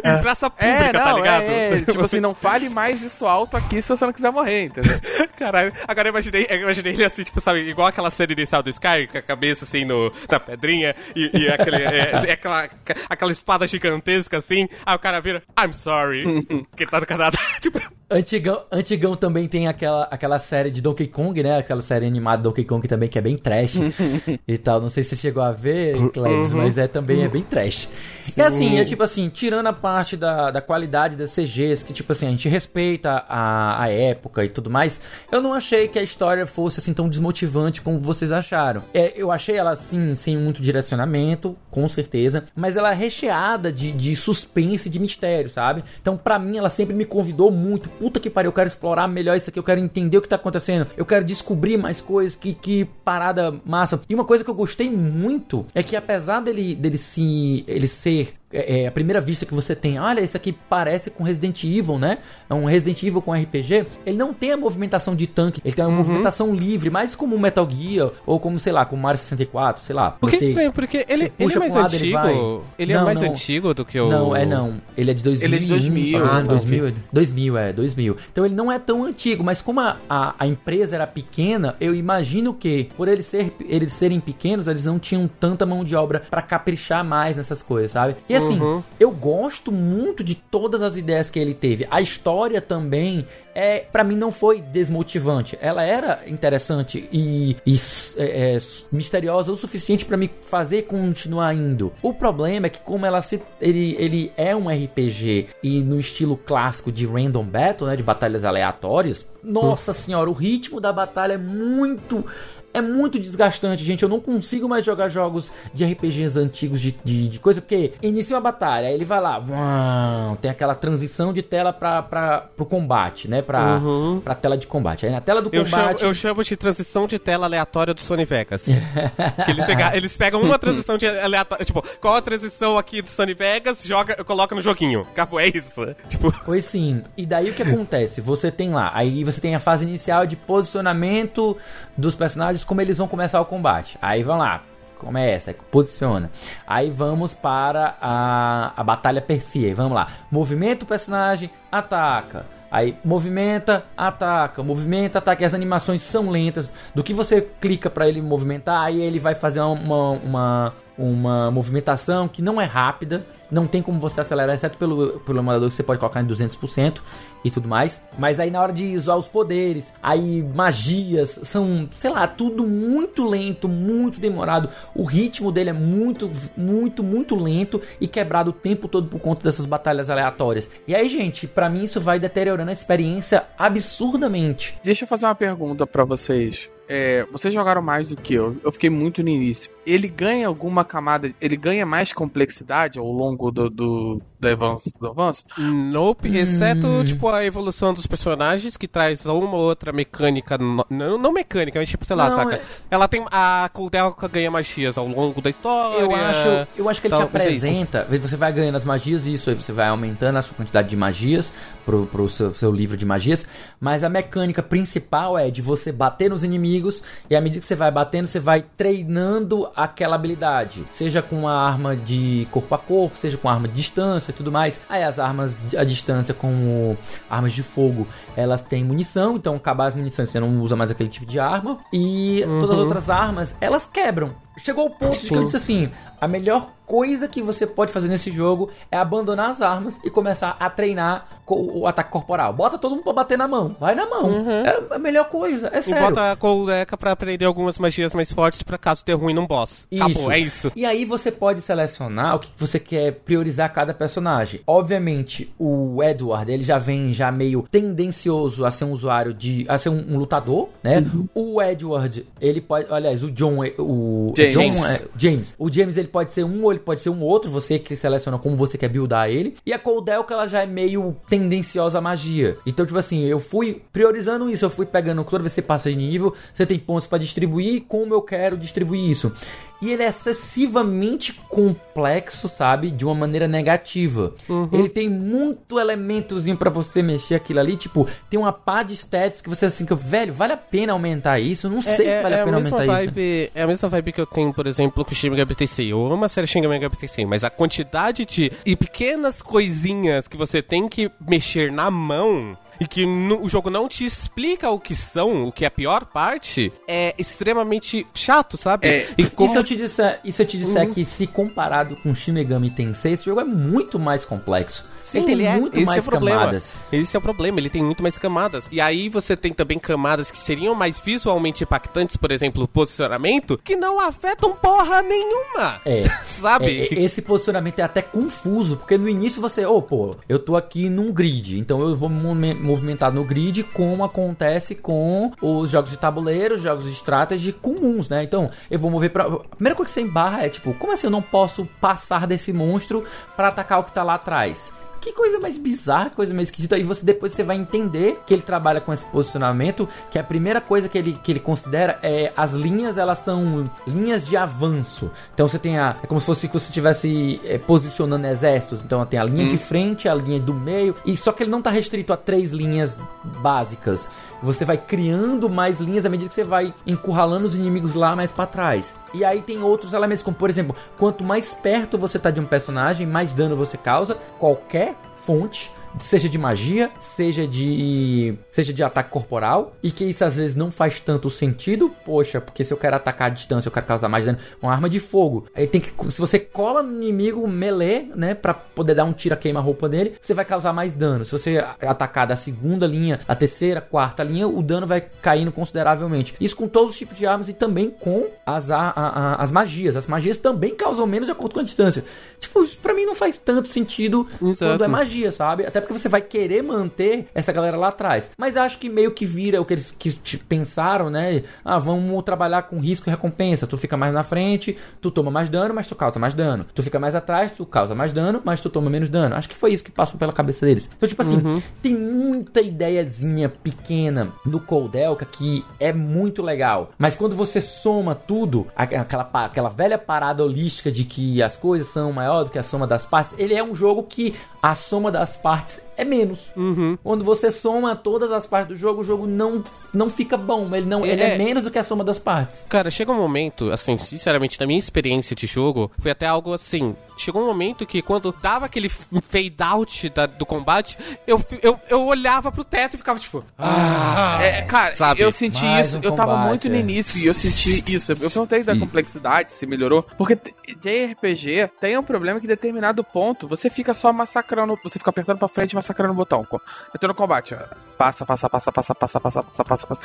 em praça pública, é, tá não, tá ligado? É, é, tipo assim, não fale mais isso alto aqui se você não quiser morrer, entendeu? [laughs] Caralho, agora eu imaginei, eu imaginei ele assim, tipo, sabe, igual aquela série inicial do Sky, com a cabeça assim no, na pedrinha e, e aquele. É, é aquela, aquela espada gigantesca assim. Aí o cara vira, I'm sorry. [laughs] que tá no Canadá. [laughs] tipo. Antigão, Antigão também tem aquela, aquela série de Donkey Kong, né? Aquela série animada Donkey Kong também, que é bem trash [laughs] e tal. Não sei se você chegou a ver, Cleves, uhum. mas é também é bem trash. Sim. E assim, é tipo assim, tirando a parte da, da qualidade das CGs, que tipo assim, a gente respeita a, a época e tudo mais, eu não achei que a história fosse assim tão desmotivante como vocês acharam. É, eu achei ela assim, sem muito direcionamento, com certeza, mas ela é recheada de, de suspense e de mistério, sabe? Então, para mim, ela sempre me convidou muito puta que pariu, eu quero explorar melhor isso aqui, eu quero entender o que tá acontecendo, eu quero descobrir mais coisas, que, que parada massa. E uma coisa que eu gostei muito é que apesar dele, dele se ele ser é, é, a primeira vista que você tem, olha, isso aqui parece com Resident Evil, né? É um Resident Evil com RPG. Ele não tem a movimentação de tanque, ele tem uma uhum. movimentação livre, mais como Metal Gear ou como, sei lá, como Mario 64, sei lá. Por que estranho? Porque ele, ele é mais lado, antigo. Ele, ele é não, é mais não. antigo do que o. Não, é não. Ele é de 2000. Ele é de 2000. Ah, 2000, 2000, é, 2000. Então ele não é tão antigo, mas como a, a, a empresa era pequena, eu imagino que, por eles, ser, eles serem pequenos, eles não tinham tanta mão de obra para caprichar mais nessas coisas, sabe? E assim, assim, uhum. eu gosto muito de todas as ideias que ele teve. A história também é para mim não foi desmotivante. Ela era interessante e, e é, é, misteriosa o suficiente para me fazer continuar indo. O problema é que como ela se ele, ele é um RPG e no estilo clássico de random battle, né, de batalhas aleatórias, nossa senhora, o ritmo da batalha é muito é muito desgastante, gente. Eu não consigo mais jogar jogos de RPGs antigos de, de, de coisa, porque inicia uma batalha, aí ele vai lá, vão, tem aquela transição de tela pra, pra, pro combate, né? Pra, uhum. pra tela de combate. Aí na tela do eu combate. Chamo, eu chamo de transição de tela aleatória do Sony Vegas. [laughs] que eles, pega, eles pegam uma transição de aleatória. Tipo, qual a transição aqui do Sony Vegas, joga, coloca no joguinho. Acabou, é isso. [laughs] Tipo. Pois sim. E daí o que acontece? Você tem lá, aí você tem a fase inicial de posicionamento dos personagens como eles vão começar o combate. Aí vão lá, começa, posiciona. Aí vamos para a, a batalha per si. Aí vamos lá. Movimento o personagem, ataca. Aí movimenta, ataca, movimenta, ataca. As animações são lentas. Do que você clica para ele movimentar, aí ele vai fazer uma, uma, uma movimentação que não é rápida não tem como você acelerar, exceto pelo, pelo emulador que você pode colocar em 200% e tudo mais. Mas aí na hora de usar os poderes, aí magias, são, sei lá, tudo muito lento, muito demorado. O ritmo dele é muito, muito, muito lento e quebrado o tempo todo por conta dessas batalhas aleatórias. E aí, gente, para mim isso vai deteriorando a experiência absurdamente. Deixa eu fazer uma pergunta para vocês. É, vocês jogaram mais do que eu. Eu fiquei muito no início. Ele ganha alguma camada. Ele ganha mais complexidade ao longo do, do, do avanço? Do avanço? Nope, exceto, hum. tipo, a evolução dos personagens, que traz uma ou outra mecânica. No, não, não mecânica, mas tipo, sei lá, não, saca? É... Ela tem. A Kudelka ganha magias ao longo da história. Eu acho, eu acho que ele te apresenta. É você vai ganhando as magias, isso aí você vai aumentando a sua quantidade de magias pro, pro seu, seu livro de magias. Mas a mecânica principal é de você bater nos inimigos e à medida que você vai batendo, você vai treinando aquela habilidade, seja com a arma de corpo a corpo, seja com arma de distância e tudo mais. Aí as armas à distância com armas de fogo, elas têm munição, então acabar as munições você não usa mais aquele tipo de arma e uhum. todas as outras armas, elas quebram. Chegou o ponto Sim. de que eu disse assim: a melhor coisa que você pode fazer nesse jogo é abandonar as armas e começar a treinar o ataque corporal. Bota todo mundo pra bater na mão. Vai na mão. Uhum. É a melhor coisa, é sério. E bota a coleca pra aprender algumas magias mais fortes pra caso ter ruim num boss. Isso. Acabou, é isso. E aí você pode selecionar o que você quer priorizar cada personagem. Obviamente, o Edward, ele já vem já meio tendencioso a ser um usuário de... a ser um, um lutador, né? Uhum. O Edward, ele pode... Aliás, o John... O James. John, é, James. O James, ele pode ser um ou ele pode ser um outro, você que seleciona como você quer buildar ele. E a Coldelka, ela já é meio tendenciosa à magia. Então, tipo assim, eu fui priorizando isso, eu fui pegando toda vez que você passa de nível, você tem pontos para distribuir, como eu quero distribuir isso e ele é excessivamente complexo, sabe? De uma maneira negativa. Uhum. Ele tem muito elementozinho para você mexer aquilo ali, tipo, tem uma pá de stats que você assim, que, velho, vale a pena aumentar isso? Eu não sei é, se vale é, a pena aumentar vibe, isso. É a mesma vibe que eu tenho, por exemplo, com o Shin Megami Tensei. Eu amo a série Shin Megami Tensei, mas a quantidade de e pequenas coisinhas que você tem que mexer na mão e que no, o jogo não te explica o que são, o que é a pior parte, é extremamente chato, sabe? É, e, como... e se eu te disser, e eu te disser uhum. que se comparado com Shin Megami Tensei, esse jogo é muito mais complexo. Sim, ele tem ele é, muito mais é camadas. Esse é o problema, ele tem muito mais camadas. E aí você tem também camadas que seriam mais visualmente impactantes, por exemplo, o posicionamento, que não afetam porra nenhuma. É. [laughs] Sabe? É, é, esse posicionamento é até confuso, porque no início você, ô, oh, pô, eu tô aqui num grid, então eu vou me movimentar no grid como acontece com os jogos de tabuleiro, jogos de strategy comuns, né? Então, eu vou mover pra. A primeira coisa que você embarra é tipo, como assim eu não posso passar desse monstro para atacar o que tá lá atrás? Que coisa mais bizarra, coisa mais esquisita. E você depois você vai entender que ele trabalha com esse posicionamento, que a primeira coisa que ele, que ele considera é as linhas, elas são linhas de avanço. Então você tem a. É como se fosse que você estivesse é, posicionando exércitos. Então tem a linha hum. de frente, a linha do meio. E só que ele não está restrito a três linhas básicas. Você vai criando mais linhas à medida que você vai encurralando os inimigos lá mais para trás. E aí tem outros elementos, como por exemplo, quanto mais perto você tá de um personagem, mais dano você causa. Qualquer fonte seja de magia, seja de seja de ataque corporal, e que isso às vezes não faz tanto sentido, poxa, porque se eu quero atacar a distância, eu quero causar mais dano, uma arma de fogo. Aí tem que se você cola no inimigo melee, né, para poder dar um tiro a queima roupa nele, você vai causar mais dano. Se você atacar da segunda linha, a terceira, quarta linha, o dano vai caindo consideravelmente. Isso com todos os tipos de armas e também com as a, a, as magias. As magias também causam menos de acordo com a distância. Tipo, isso pra mim não faz tanto sentido Exato. quando é magia, sabe? Até porque você vai querer manter essa galera lá atrás. Mas acho que meio que vira o que eles que pensaram, né? Ah, vamos trabalhar com risco e recompensa. Tu fica mais na frente, tu toma mais dano, mas tu causa mais dano. Tu fica mais atrás, tu causa mais dano, mas tu toma menos dano. Acho que foi isso que passou pela cabeça deles. Então, tipo assim, uhum. tem muita ideiazinha pequena no Coldelka que é muito legal. Mas quando você soma tudo, aquela, aquela velha parada holística de que as coisas são maior do que a soma das partes, ele é um jogo que a soma das partes this é menos. Uhum. Quando você soma todas as partes do jogo, o jogo não, não fica bom. Ele, não, ele é É. menos do que a soma das partes. Cara, chega um momento, assim, sinceramente, na minha experiência de jogo, foi até algo assim. Chegou um momento que quando dava aquele fade out da- do combate, eu, eu, eu olhava pro teto e ficava tipo. Ah, É, cara, Sabe? eu senti Mais isso, um eu tava combate, muito no é. início e eu senti [laughs] isso. Eu perguntei da complexidade, se melhorou. Porque JRPG tem um problema que em determinado ponto você fica só massacrando, você fica apertando pra frente e massacrando o botão. Entrou no combate, passa, passa, passa, passa, passa, passa, passa, passa, passa.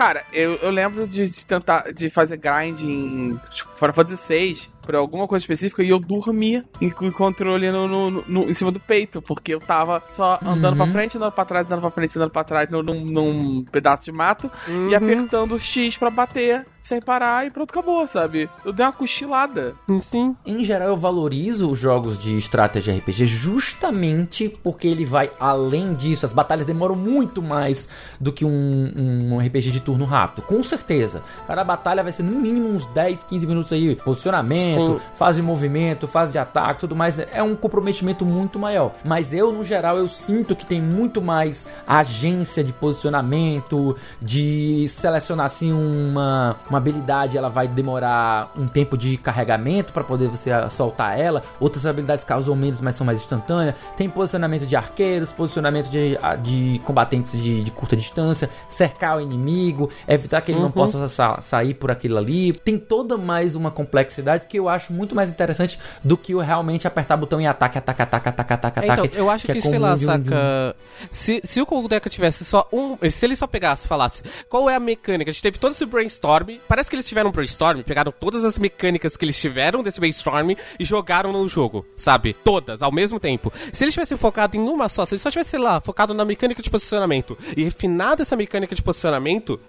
Cara, eu, eu lembro de, de tentar, de fazer grind em tipo, Final Fantasy VI por alguma coisa específica e eu dormia em- com o controle no, no- no- em cima do peito, porque eu tava só andando Uhum. pra frente, andando pra trás, andando pra frente, andando pra trás num, num- num pedaço de mato Uhum. e apertando o X pra bater sem parar e pronto, acabou, sabe? Eu dei uma cochilada. Sim. Em geral, eu valorizo os jogos de estratégia RPG justamente porque ele vai além disso. As batalhas demoram muito mais do que um, um RPG de turno rápido, com certeza. Cada batalha vai ser no mínimo uns 10, 15 minutos aí. Posicionamento, Sim. fase de movimento, fase de ataque, tudo mais. É um comprometimento muito maior. Mas eu, no geral, eu sinto que tem muito mais agência de posicionamento, de selecionar assim uma, uma habilidade, ela vai demorar um tempo de carregamento para poder você soltar ela. Outras habilidades causam menos, mas são mais instantâneas. Tem posicionamento de arqueiros, posicionamento de, de combatentes de, de curta distância, cercar o inimigo, evitar que ele não possa sa- sair por aquilo ali. Tem toda mais uma complexidade que eu acho muito mais interessante do que o realmente apertar botão e ataque, ataque, ataque, ataque, ataque, É, então, ataque. eu acho que, é sei comum lá, de um- saca. Se, se o Koldeca tivesse só um. Se ele só pegasse e falasse qual é a mecânica, a gente teve todo esse brainstorm. Parece que eles tiveram um brainstorm, pegaram todas as mecânicas que eles tiveram desse brainstorm e jogaram no jogo, sabe? Todas, ao mesmo tempo. Se eles tivessem focado em uma só, se eles só tivessem, sei lá, focado na mecânica de posicionamento e refinado essa mecânica de posicionamento,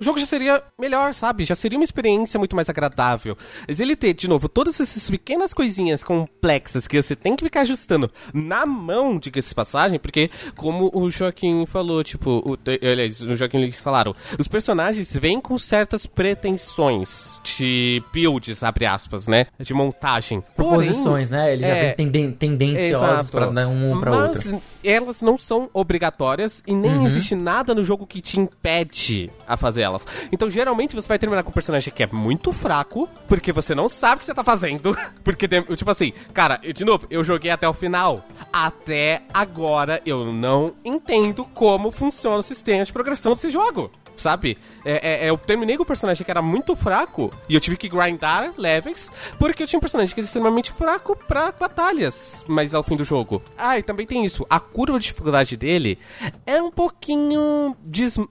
o jogo já seria melhor, sabe? Já seria uma experiência muito mais agradável. Mas ele ter, de novo, todas essas pequenas coisinhas complexas que você tem que ficar ajustando na mão, diga-se passagem, porque, como o Joaquim falou, tipo, o, aliás, o Joaquim eles falaram, os personagens vêm com certas pretensões de builds, abre aspas, né? De montagem. Porém, proposições, né? Ele já é, vem tenden tendenciosos pra né, um pra Mas outra. elas não são obrigatórias e nem Uhum. existe nada no jogo que te impede a fazer Então, geralmente, você vai terminar com um personagem que é muito fraco, porque você não sabe o que você tá fazendo. [laughs] Porque, tipo assim, cara, de novo, eu joguei até o final. Até agora, eu não entendo como funciona o sistema de progressão desse jogo. Sabe? É, é- é, eu terminei com um personagem que era muito fraco e eu tive que grindar levels porque eu tinha um personagem que era extremamente fraco pra batalhas, mas ao fim do jogo. Ah, e também tem isso. A curva de dificuldade dele é um pouquinho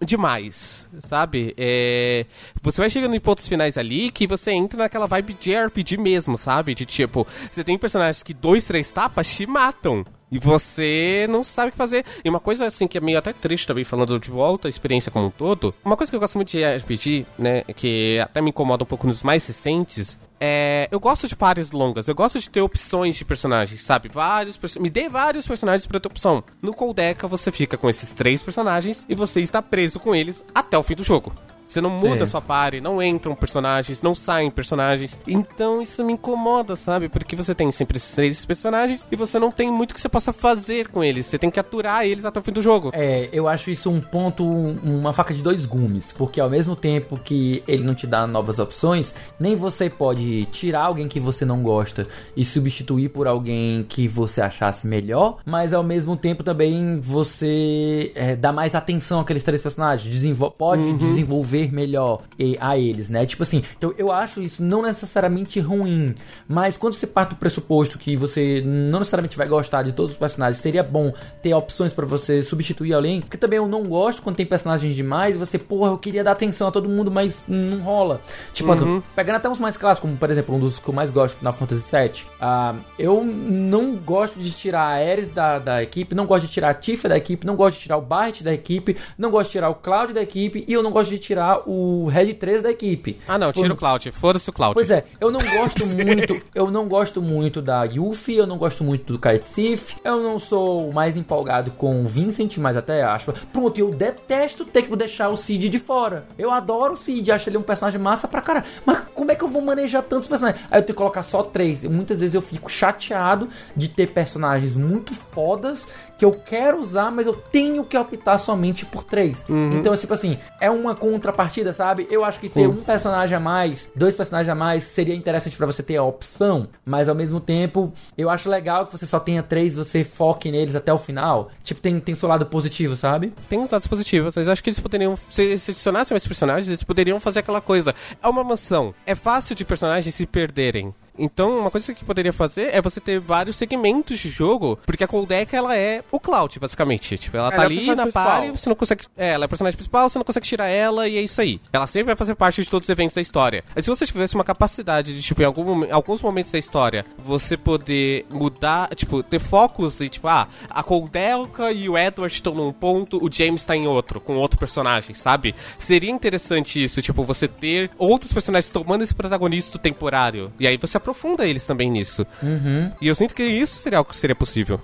demais, sabe? É, você vai chegando em pontos finais ali que você entra naquela vibe de RPG mesmo, sabe? De tipo, você tem personagens que dois, três tapas te matam. E você não sabe o que fazer. E uma coisa assim que é meio até triste também, falando de volta, a experiência como um todo. Uma coisa que eu gosto muito de RPG, né? Que até me incomoda um pouco nos mais recentes. É. Eu gosto de pares longas. Eu gosto de ter opções de personagens, sabe? Vários. Me dê vários personagens pra ter opção. No Coldeca você fica com esses três personagens e você está preso com eles até o fim do jogo. Você não muda Sim. sua party, não entram personagens, não saem personagens. Então isso me incomoda, sabe? Porque você tem sempre esses três personagens e você não tem muito que você possa fazer com eles. Você tem que aturar eles até o fim do jogo. É, eu acho isso um ponto, um- uma faca de dois gumes, porque ao mesmo tempo que ele não te dá novas opções, nem você pode tirar alguém que você não gosta e substituir por alguém que você achasse melhor, mas ao mesmo tempo também você é, dá mais atenção àqueles três personagens, desenvol pode desenvolver melhor a eles, né? Tipo assim, então eu acho isso não necessariamente ruim, mas quando você parte do pressuposto que você não necessariamente vai gostar de todos os personagens, seria bom ter opções pra você substituir alguém, porque também eu não gosto quando tem personagens demais você, porra, eu queria dar atenção a todo mundo, mas não rola. Tipo, pegando até uns mais clássicos, como por exemplo, um dos que eu mais gosto, Final Fantasy VII, ah, eu não gosto de tirar a Ares da, da equipe, não gosto de tirar a Tifa da equipe, não gosto de tirar o Barret da equipe, não gosto de tirar o Cloud da equipe e eu não gosto de tirar o Red 3 da equipe. Ah, não, Tipo, tira o Cloud. Foda-se o Cloud. Pois é, eu não gosto muito, eu não gosto muito da Yuffie, eu não gosto muito do Kite Sif, eu não sou mais empolgado com o Vincent, mas até acho. Pronto, eu detesto ter que deixar o Cid de fora. Eu adoro o Cid, acho ele um personagem massa pra caralho. Mas como é que eu vou manejar tantos personagens? Aí eu tenho que colocar só três. Muitas vezes eu fico chateado de ter personagens muito fodas que eu quero usar, mas eu tenho que optar somente por três. Uhum. Então, tipo assim, é uma contrapartida, sabe? Eu acho que ter Sim. um personagem a mais, dois personagens a mais, seria interessante pra você ter a opção, mas ao mesmo tempo, eu acho legal que você só tenha três, você foque neles até o final. Tipo, tem, tem seu lado positivo, sabe? Tem uns dados positivos, mas acho que eles poderiam, se, se adicionassem mais personagens, eles poderiam fazer aquela coisa. É uma mansão, é fácil de personagens se perderem. Então, uma coisa que poderia fazer é você ter vários segmentos de jogo, porque a Coldec, ela é o Cloud, basicamente. Tipo, ela Ela tá é ali na party, você não consegue... É, ela é a personagem principal, você não consegue tirar ela e é isso aí. Ela sempre vai fazer parte de todos os eventos da história. Mas se você tivesse uma capacidade de, tipo, em algum, alguns momentos da história, você poder mudar, tipo, ter focos e, tipo, ah, a Coldelka e o Edward estão num ponto, o James tá em outro, com outro personagem, sabe? Seria interessante isso, tipo, você ter outros personagens tomando esse protagonista temporário. E aí você aprofunda eles também nisso. Uhum. E eu sinto que isso seria algo que seria possível.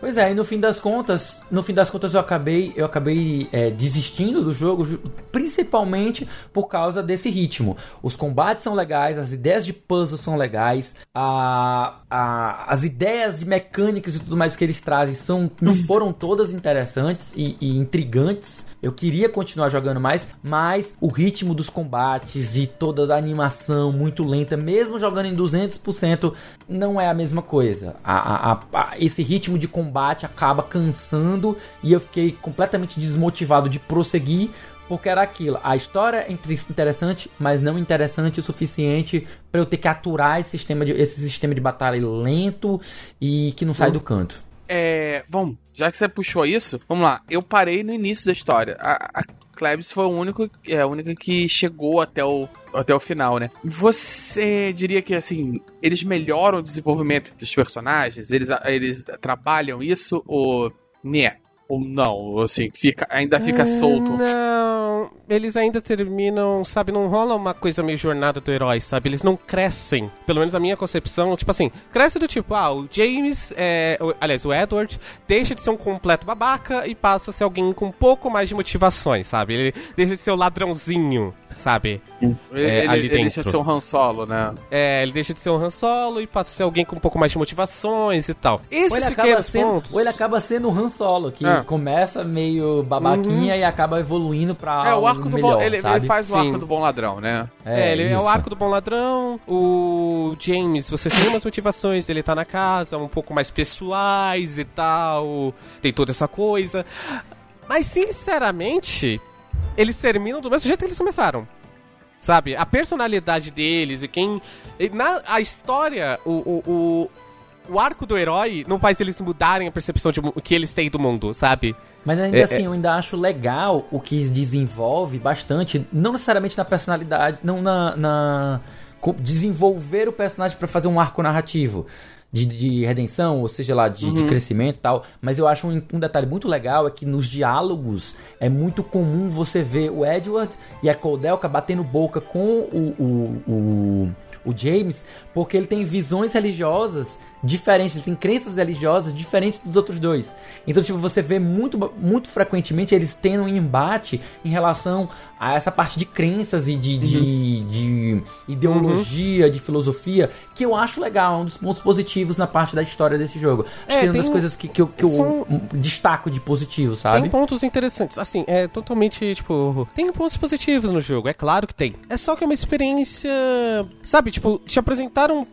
Pois é, e no fim das contas, no fim das contas eu acabei, eu acabei é, desistindo do jogo, principalmente por causa desse ritmo. Os combates são legais, as ideias de puzzle são legais, a, a- as ideias de mecânicas e tudo mais que eles trazem são, não foram todas interessantes e, e intrigantes. Eu queria continuar jogando mais, mas o ritmo dos combates e toda a animação muito lenta, mesmo jogando em 200%, não é a mesma coisa. A- a- a- esse ritmo de combate acaba cansando e eu fiquei completamente desmotivado de prosseguir. Porque era aquilo, a história é inter- interessante, mas não interessante o suficiente para eu ter que aturar esse sistema de, esse sistema de batalha lento e que não sai do canto. É, bom, já que você puxou isso, vamos lá. Eu parei no início da história. A, a Klebs foi o único, é, a única que chegou até o, até o final, né? Você diria que, assim, eles melhoram o desenvolvimento dos personagens? Eles, eles trabalham isso ou... Né? Ou não? Assim, fica, ainda fica solto? Não, eles ainda terminam, sabe, não rola uma coisa meio jornada do herói, sabe? Eles não crescem. Pelo menos a minha concepção, tipo assim, cresce do tipo, ah, o James, é, o- aliás, o Edward, deixa de ser um completo babaca e passa a ser alguém com um pouco mais de motivações, sabe? Ele deixa de ser o ladrãozinho, sabe? Ele, É, ele- ali ele dentro. deixa de ser um Han Solo, né? É, ele deixa de ser um Han Solo e passa a ser alguém com um pouco mais de motivações e tal. Esses Ou ele, acaba pequenos sendo, pontos... ou ele acaba sendo o Han Solo, que É. começa meio babaquinha e acaba evoluindo pra É, o arco do melhor, bom. Ele, sabe? ele faz o Sim. arco do bom ladrão, né? É, ele é o isso. arco do bom ladrão. O James, você tem umas motivações dele tá na casa, um pouco mais pessoais e tal. Tem toda essa coisa. Mas, sinceramente, eles terminam do mesmo jeito que eles começaram. Sabe? A personalidade deles e quem. e Na, a história, o, o, o, o arco do herói não faz eles mudarem a percepção de, que eles têm do mundo, sabe? Mas ainda É, assim, eu ainda acho legal o que desenvolve bastante, não necessariamente na personalidade, não na. na desenvolver o personagem pra fazer um arco narrativo. De, de redenção, ou seja lá, de, de crescimento e tal. Mas eu acho um, um detalhe muito legal é que nos diálogos é muito comum você ver o Edward e a Coldelka batendo boca com o, o, o, o James, porque ele tem visões religiosas diferentes, ele tem crenças religiosas diferentes dos outros dois. Então, tipo, você vê muito, muito frequentemente eles tendo um embate em relação a essa parte de crenças e de, de, de ideologia, de filosofia, que eu acho legal, é um dos pontos positivos na parte da história desse jogo. Acho É, que é uma das coisas que, que eu, que eu são- destaco de positivo, sabe? Tem pontos interessantes. Assim, é totalmente, tipo. Tem pontos positivos no jogo, é claro que tem. É só que é uma experiência. Sabe, tipo, te apresentaram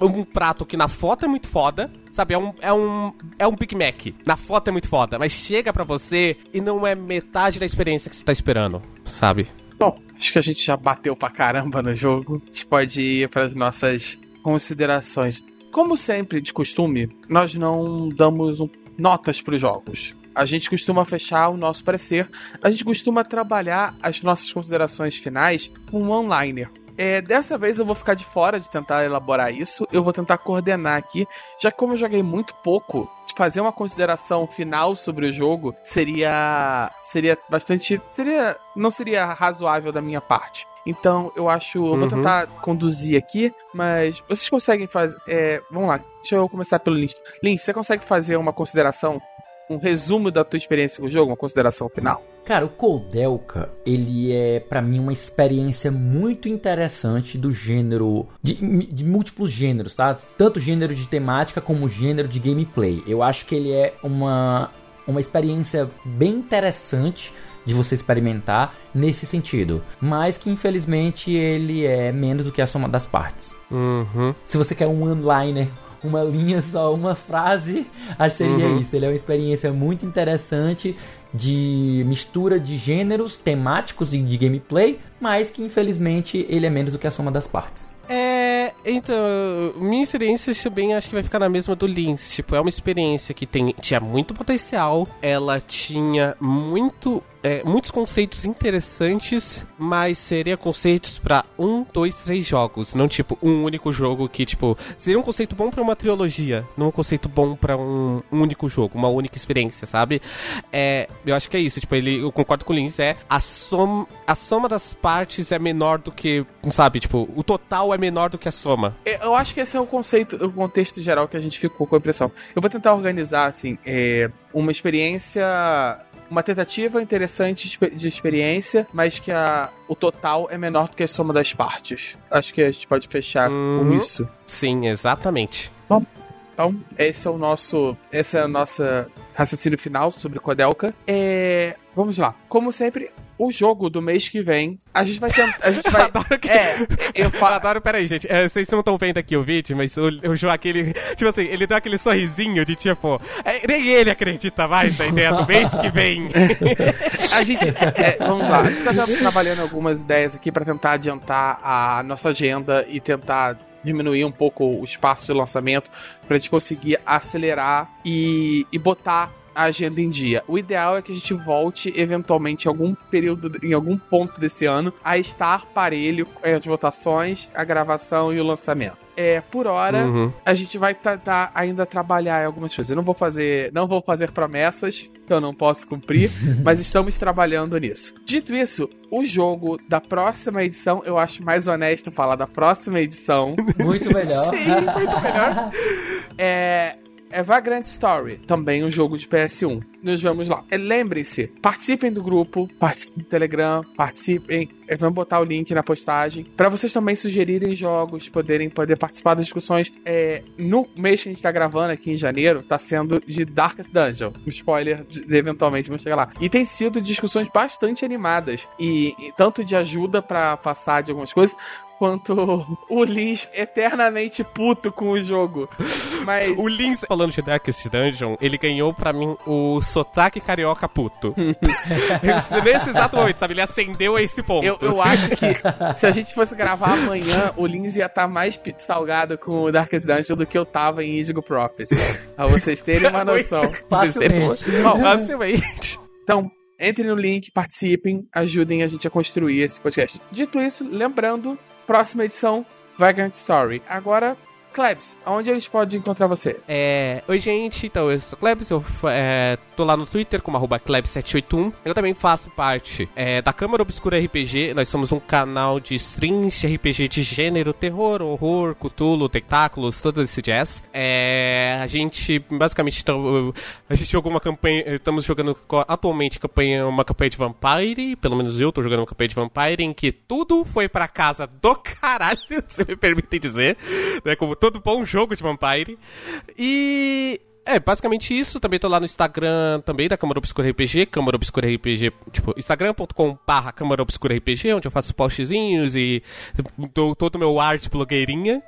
um, um prato que na foto é muito foda. Sabe, é um, é um. É um Big Mac. Na foto é muito foda, mas chega pra você e não é metade da experiência que você tá esperando, sabe? Bom, acho que a gente já bateu pra caramba no jogo. A gente pode ir para as nossas considerações. Como sempre, de costume, nós não damos notas para os jogos. A gente costuma fechar o nosso parecer. A gente costuma trabalhar as nossas considerações finais com um one-liner. É, dessa vez eu vou ficar de fora de tentar elaborar isso. Eu vou tentar coordenar aqui. Já que como eu joguei muito pouco, fazer uma consideração final sobre o jogo seria seria bastante seria não seria razoável da minha parte. Então eu acho, eu vou Uhum. tentar conduzir aqui, mas vocês conseguem fazer, é, vamos lá, deixa eu começar pelo Lynch. Lynch, você consegue fazer uma consideração um resumo da tua experiência com o jogo, uma consideração final? Cara, o Koudelka, ele é para mim uma experiência muito interessante do gênero de, de, múltiplos gêneros, tá? Tanto gênero de temática como gênero de gameplay. Eu acho que ele é uma uma experiência bem interessante de você experimentar nesse sentido, mas que infelizmente ele é menos do que a soma das partes. Uhum. Se você quer um one-liner uma linha só, uma frase, acho que seria uhum. isso. Ele é uma experiência muito interessante de mistura de gêneros temáticos e de gameplay, mas que infelizmente ele é menos do que a soma das partes. É, então, minha experiência também acho que vai ficar na mesma do Lins. Tipo, é uma experiência que tem, tinha muito potencial, ela tinha muito é, muitos conceitos interessantes, mas seria conceitos para um, dois, três jogos, não tipo um único jogo que tipo seria um conceito bom para uma trilogia, não um conceito bom para um, único jogo, uma única experiência, sabe? É, eu acho que é isso. Tipo, ele, eu concordo com o Lins, é a soma, a soma das partes é menor do que, sabe? Tipo, o total é menor do que a soma. Eu acho que esse é o conceito, o contexto geral que a gente ficou com a impressão. Eu vou tentar organizar assim, é, uma experiência uma tentativa interessante de experiência, mas que a, o total é menor do que a soma das partes. Acho que a gente pode fechar uhum. com isso. Sim, exatamente. Bom, então, esse é o nosso. Essa é a nossa raciocínio final sobre Codelca. É. Vamos lá. Como sempre, o jogo do mês que vem, a gente vai tentar. A gente [laughs] vai. adoro que... É, eu [laughs] falo. Adoro, peraí, gente. É, vocês não estão vendo aqui o vídeo, mas o, o Joaquim, ele. Tipo assim, ele dá aquele sorrisinho de tipo. É, nem ele acredita mais na ideia do mês que vem. [laughs] a gente. É, vamos lá. A gente tá trabalhando algumas ideias aqui para tentar adiantar a nossa agenda e tentar diminuir um pouco o espaço de lançamento para a gente conseguir acelerar e, e botar a agenda em dia. O ideal é que a gente volte eventualmente em algum período, em algum ponto desse ano, a estar parelho as votações, a gravação e o lançamento. É, por hora, uhum. a gente vai tentar ainda trabalhar em algumas coisas. Eu não vou fazer, não vou fazer promessas que eu não posso cumprir, [laughs] mas estamos trabalhando nisso. Dito isso, o jogo da próxima edição, eu acho mais honesto falar da próxima edição. Muito melhor. [laughs] Sim, muito melhor. [laughs] É, é Vagrant Story, também um jogo de PS1. Nos vamos lá. Lembrem-se, participem do grupo, participem do Telegram, participem. É, vamos botar o link na postagem. para vocês também sugerirem jogos, poderem poder participar das discussões. É, no mês que a gente tá gravando aqui em janeiro, tá sendo de Darkest Dungeon. Um spoiler, de, eventualmente vamos chegar lá. E tem sido discussões bastante animadas. E, e tanto de ajuda para passar de algumas coisas, quanto o Lins eternamente puto com o jogo. Mas. O Lins, falando de Darkest Dungeon, ele ganhou pra mim o sotaque carioca puto. [laughs] Nesse exato momento, sabe? Ele acendeu esse ponto. Eu, eu acho que se a gente fosse gravar amanhã, o Lins ia estar tá mais salgado com o Darkest Dungeon do que eu tava em Indigo Prophecy. Pra vocês terem uma [laughs] noção. Vocês terem uma... Bom, facilmente. Então, Entrem no link, participem, ajudem a gente a construir esse podcast. Dito isso, lembrando, próxima edição, Vagrant Story. Agora, Klebs, onde eles podem encontrar você? É, oi, gente. Então, eu sou Klebs, eu é, tô lá no Twitter como Klebs781. Eu também faço parte é, da Câmara Obscura RPG. Nós somos um canal de streams de RPG de gênero, terror, horror, cutulo, tentáculos, todo esse jazz. É, a gente, basicamente, então, a gente jogou uma campanha, estamos jogando atualmente campanha, uma campanha de Vampire, pelo menos eu tô jogando uma campanha de Vampire, em que tudo foi pra casa do caralho, [laughs] se me permitem dizer, né, como todo bom jogo de Vampire. E é, basicamente isso. Também tô lá no Instagram também da Câmara Obscura RPG, Câmara Obscura RPG, tipo, instagram.com barra Câmara Obscura RPG, onde eu faço postzinhos e dou todo o meu arte blogueirinha.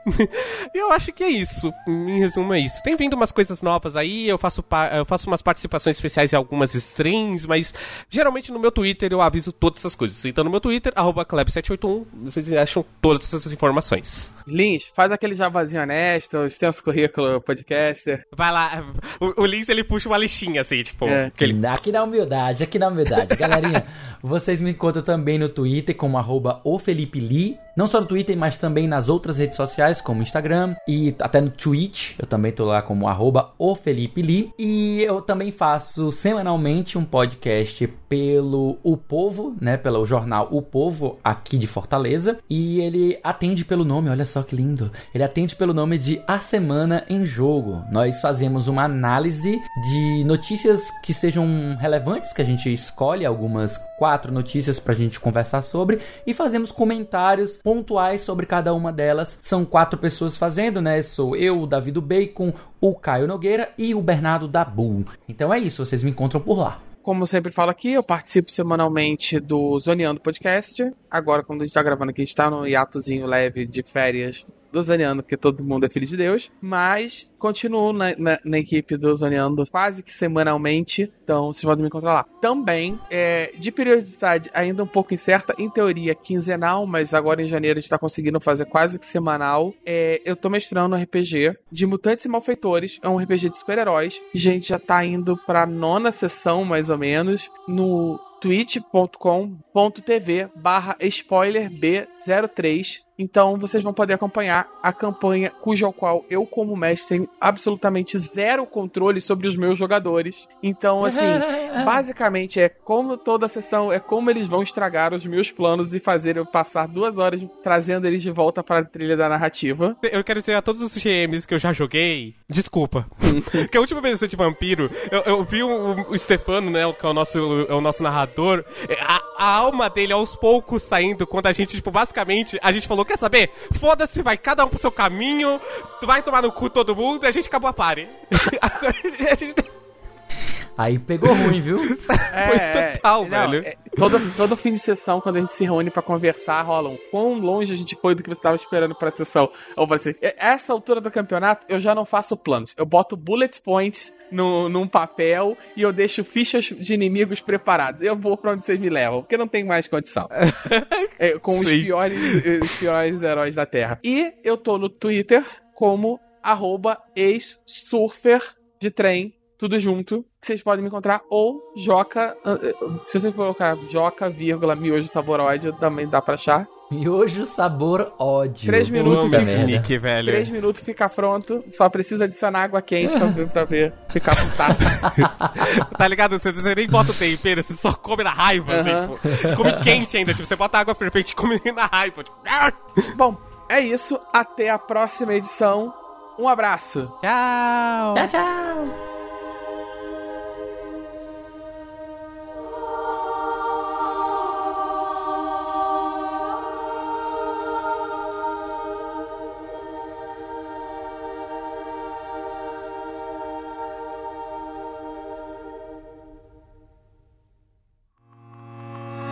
e [laughs] eu acho que é isso. Em resumo, é isso. Tem vindo umas coisas novas aí, eu faço, eu faço umas participações especiais em algumas streams, mas geralmente no meu Twitter eu aviso todas essas coisas. Então no meu Twitter, arroba Kleb781, vocês acham todas essas informações. Lins, faz aquele javazinho honesto, extenso currículo podcaster. Vai lá, o, o Lins, ele puxa uma listinha, assim, tipo... É. Aquele... Aqui na humildade, aqui na humildade. Galerinha, [laughs] vocês me encontram também no Twitter como arroba o Felipe Lee, não só no Twitter, mas também nas outras redes sociais, como Instagram e até no Twitch. Eu também tô lá como arroba o Felipe Lee. E eu também faço semanalmente um podcast pelo O Povo, né? Pelo jornal O Povo aqui de Fortaleza. E ele atende pelo nome, olha só que lindo. Ele atende pelo nome de A Semana em Jogo. Nós fazemos uma análise de notícias que sejam relevantes, que a gente escolhe algumas quatro notícias pra gente conversar sobre e fazemos comentários pontuais sobre cada uma delas. São quatro pessoas fazendo, né? Sou eu, o David Bacon, o Caio Nogueira e o Bernardo Dabu. Então é isso, vocês me encontram por lá. Como eu sempre falo aqui, eu participo semanalmente do Zoneando Podcast. Agora, quando a gente tá gravando aqui, a gente tá no hiatozinho leve de férias do Zoneando, porque todo mundo é filho de Deus. Mas continuo na, na, na equipe do Zoneando quase que semanalmente. Então vocês podem me encontrar lá. Também, é, de periodicidade ainda um pouco incerta, em teoria quinzenal, mas agora em janeiro a gente tá conseguindo fazer quase que semanal. É, eu tô mestrando um RPG de Mutantes e Malfeitores. É um RPG de super-heróis. A gente já tá indo pra nona sessão, mais ou menos, no twitch.com.tv barra spoilerb03 então vocês vão poder acompanhar a campanha cujo qual eu, como mestre, tenho absolutamente zero controle sobre os meus jogadores. Então, assim, [laughs] basicamente é como toda a sessão, é como eles vão estragar os meus planos e fazer eu passar duas horas trazendo eles de volta para a trilha da narrativa. Eu quero dizer a todos os GMs que eu já joguei, desculpa. [laughs] Porque a última vez que eu de vampiro, eu, eu vi o, o, Stefano, né, que é o nosso, é o nosso narrador, a, a alma dele aos poucos saindo, quando a gente, tipo, basicamente, a gente falou quer saber? Foda-se, vai cada um pro seu caminho, vai tomar no cu todo mundo e a gente acabou a party. [laughs] a gente... Aí pegou ruim, viu? [laughs] É, Foi total, não, velho. É, todo, todo fim de sessão, quando a gente se reúne para conversar, rolam quão longe a gente foi do que você estava esperando pra sessão. Eu falei assim, essa altura do campeonato, eu já não faço planos. Eu boto bullet points no, num papel e eu deixo fichas de inimigos preparados. Eu vou pra onde vocês me levam, porque não tem mais condição. [laughs] é, com os piores, os piores heróis da Terra. E eu tô no Twitter como arroba ex-surfer de trem, tudo junto. Vocês podem me encontrar ou Joca. Ah, ah, se você colocar Joca, vírgula, miojo saboroide, também dá pra achar. Miojo sabor ódio. Três minutos, fica, Nick, velho. Três minutos fica pronto. Só precisa adicionar água quente pra, ver, pra ver ficar putaço. [laughs] tá ligado? Você, você, nem bota o tempero, você só come na raiva, uhum. assim, tipo, come quente ainda. Tipo, você bota água perfeita e come [laughs] na raiva. Tipo... Bom, é isso. Até a próxima edição. Um abraço. Tchau. Tchau, tchau.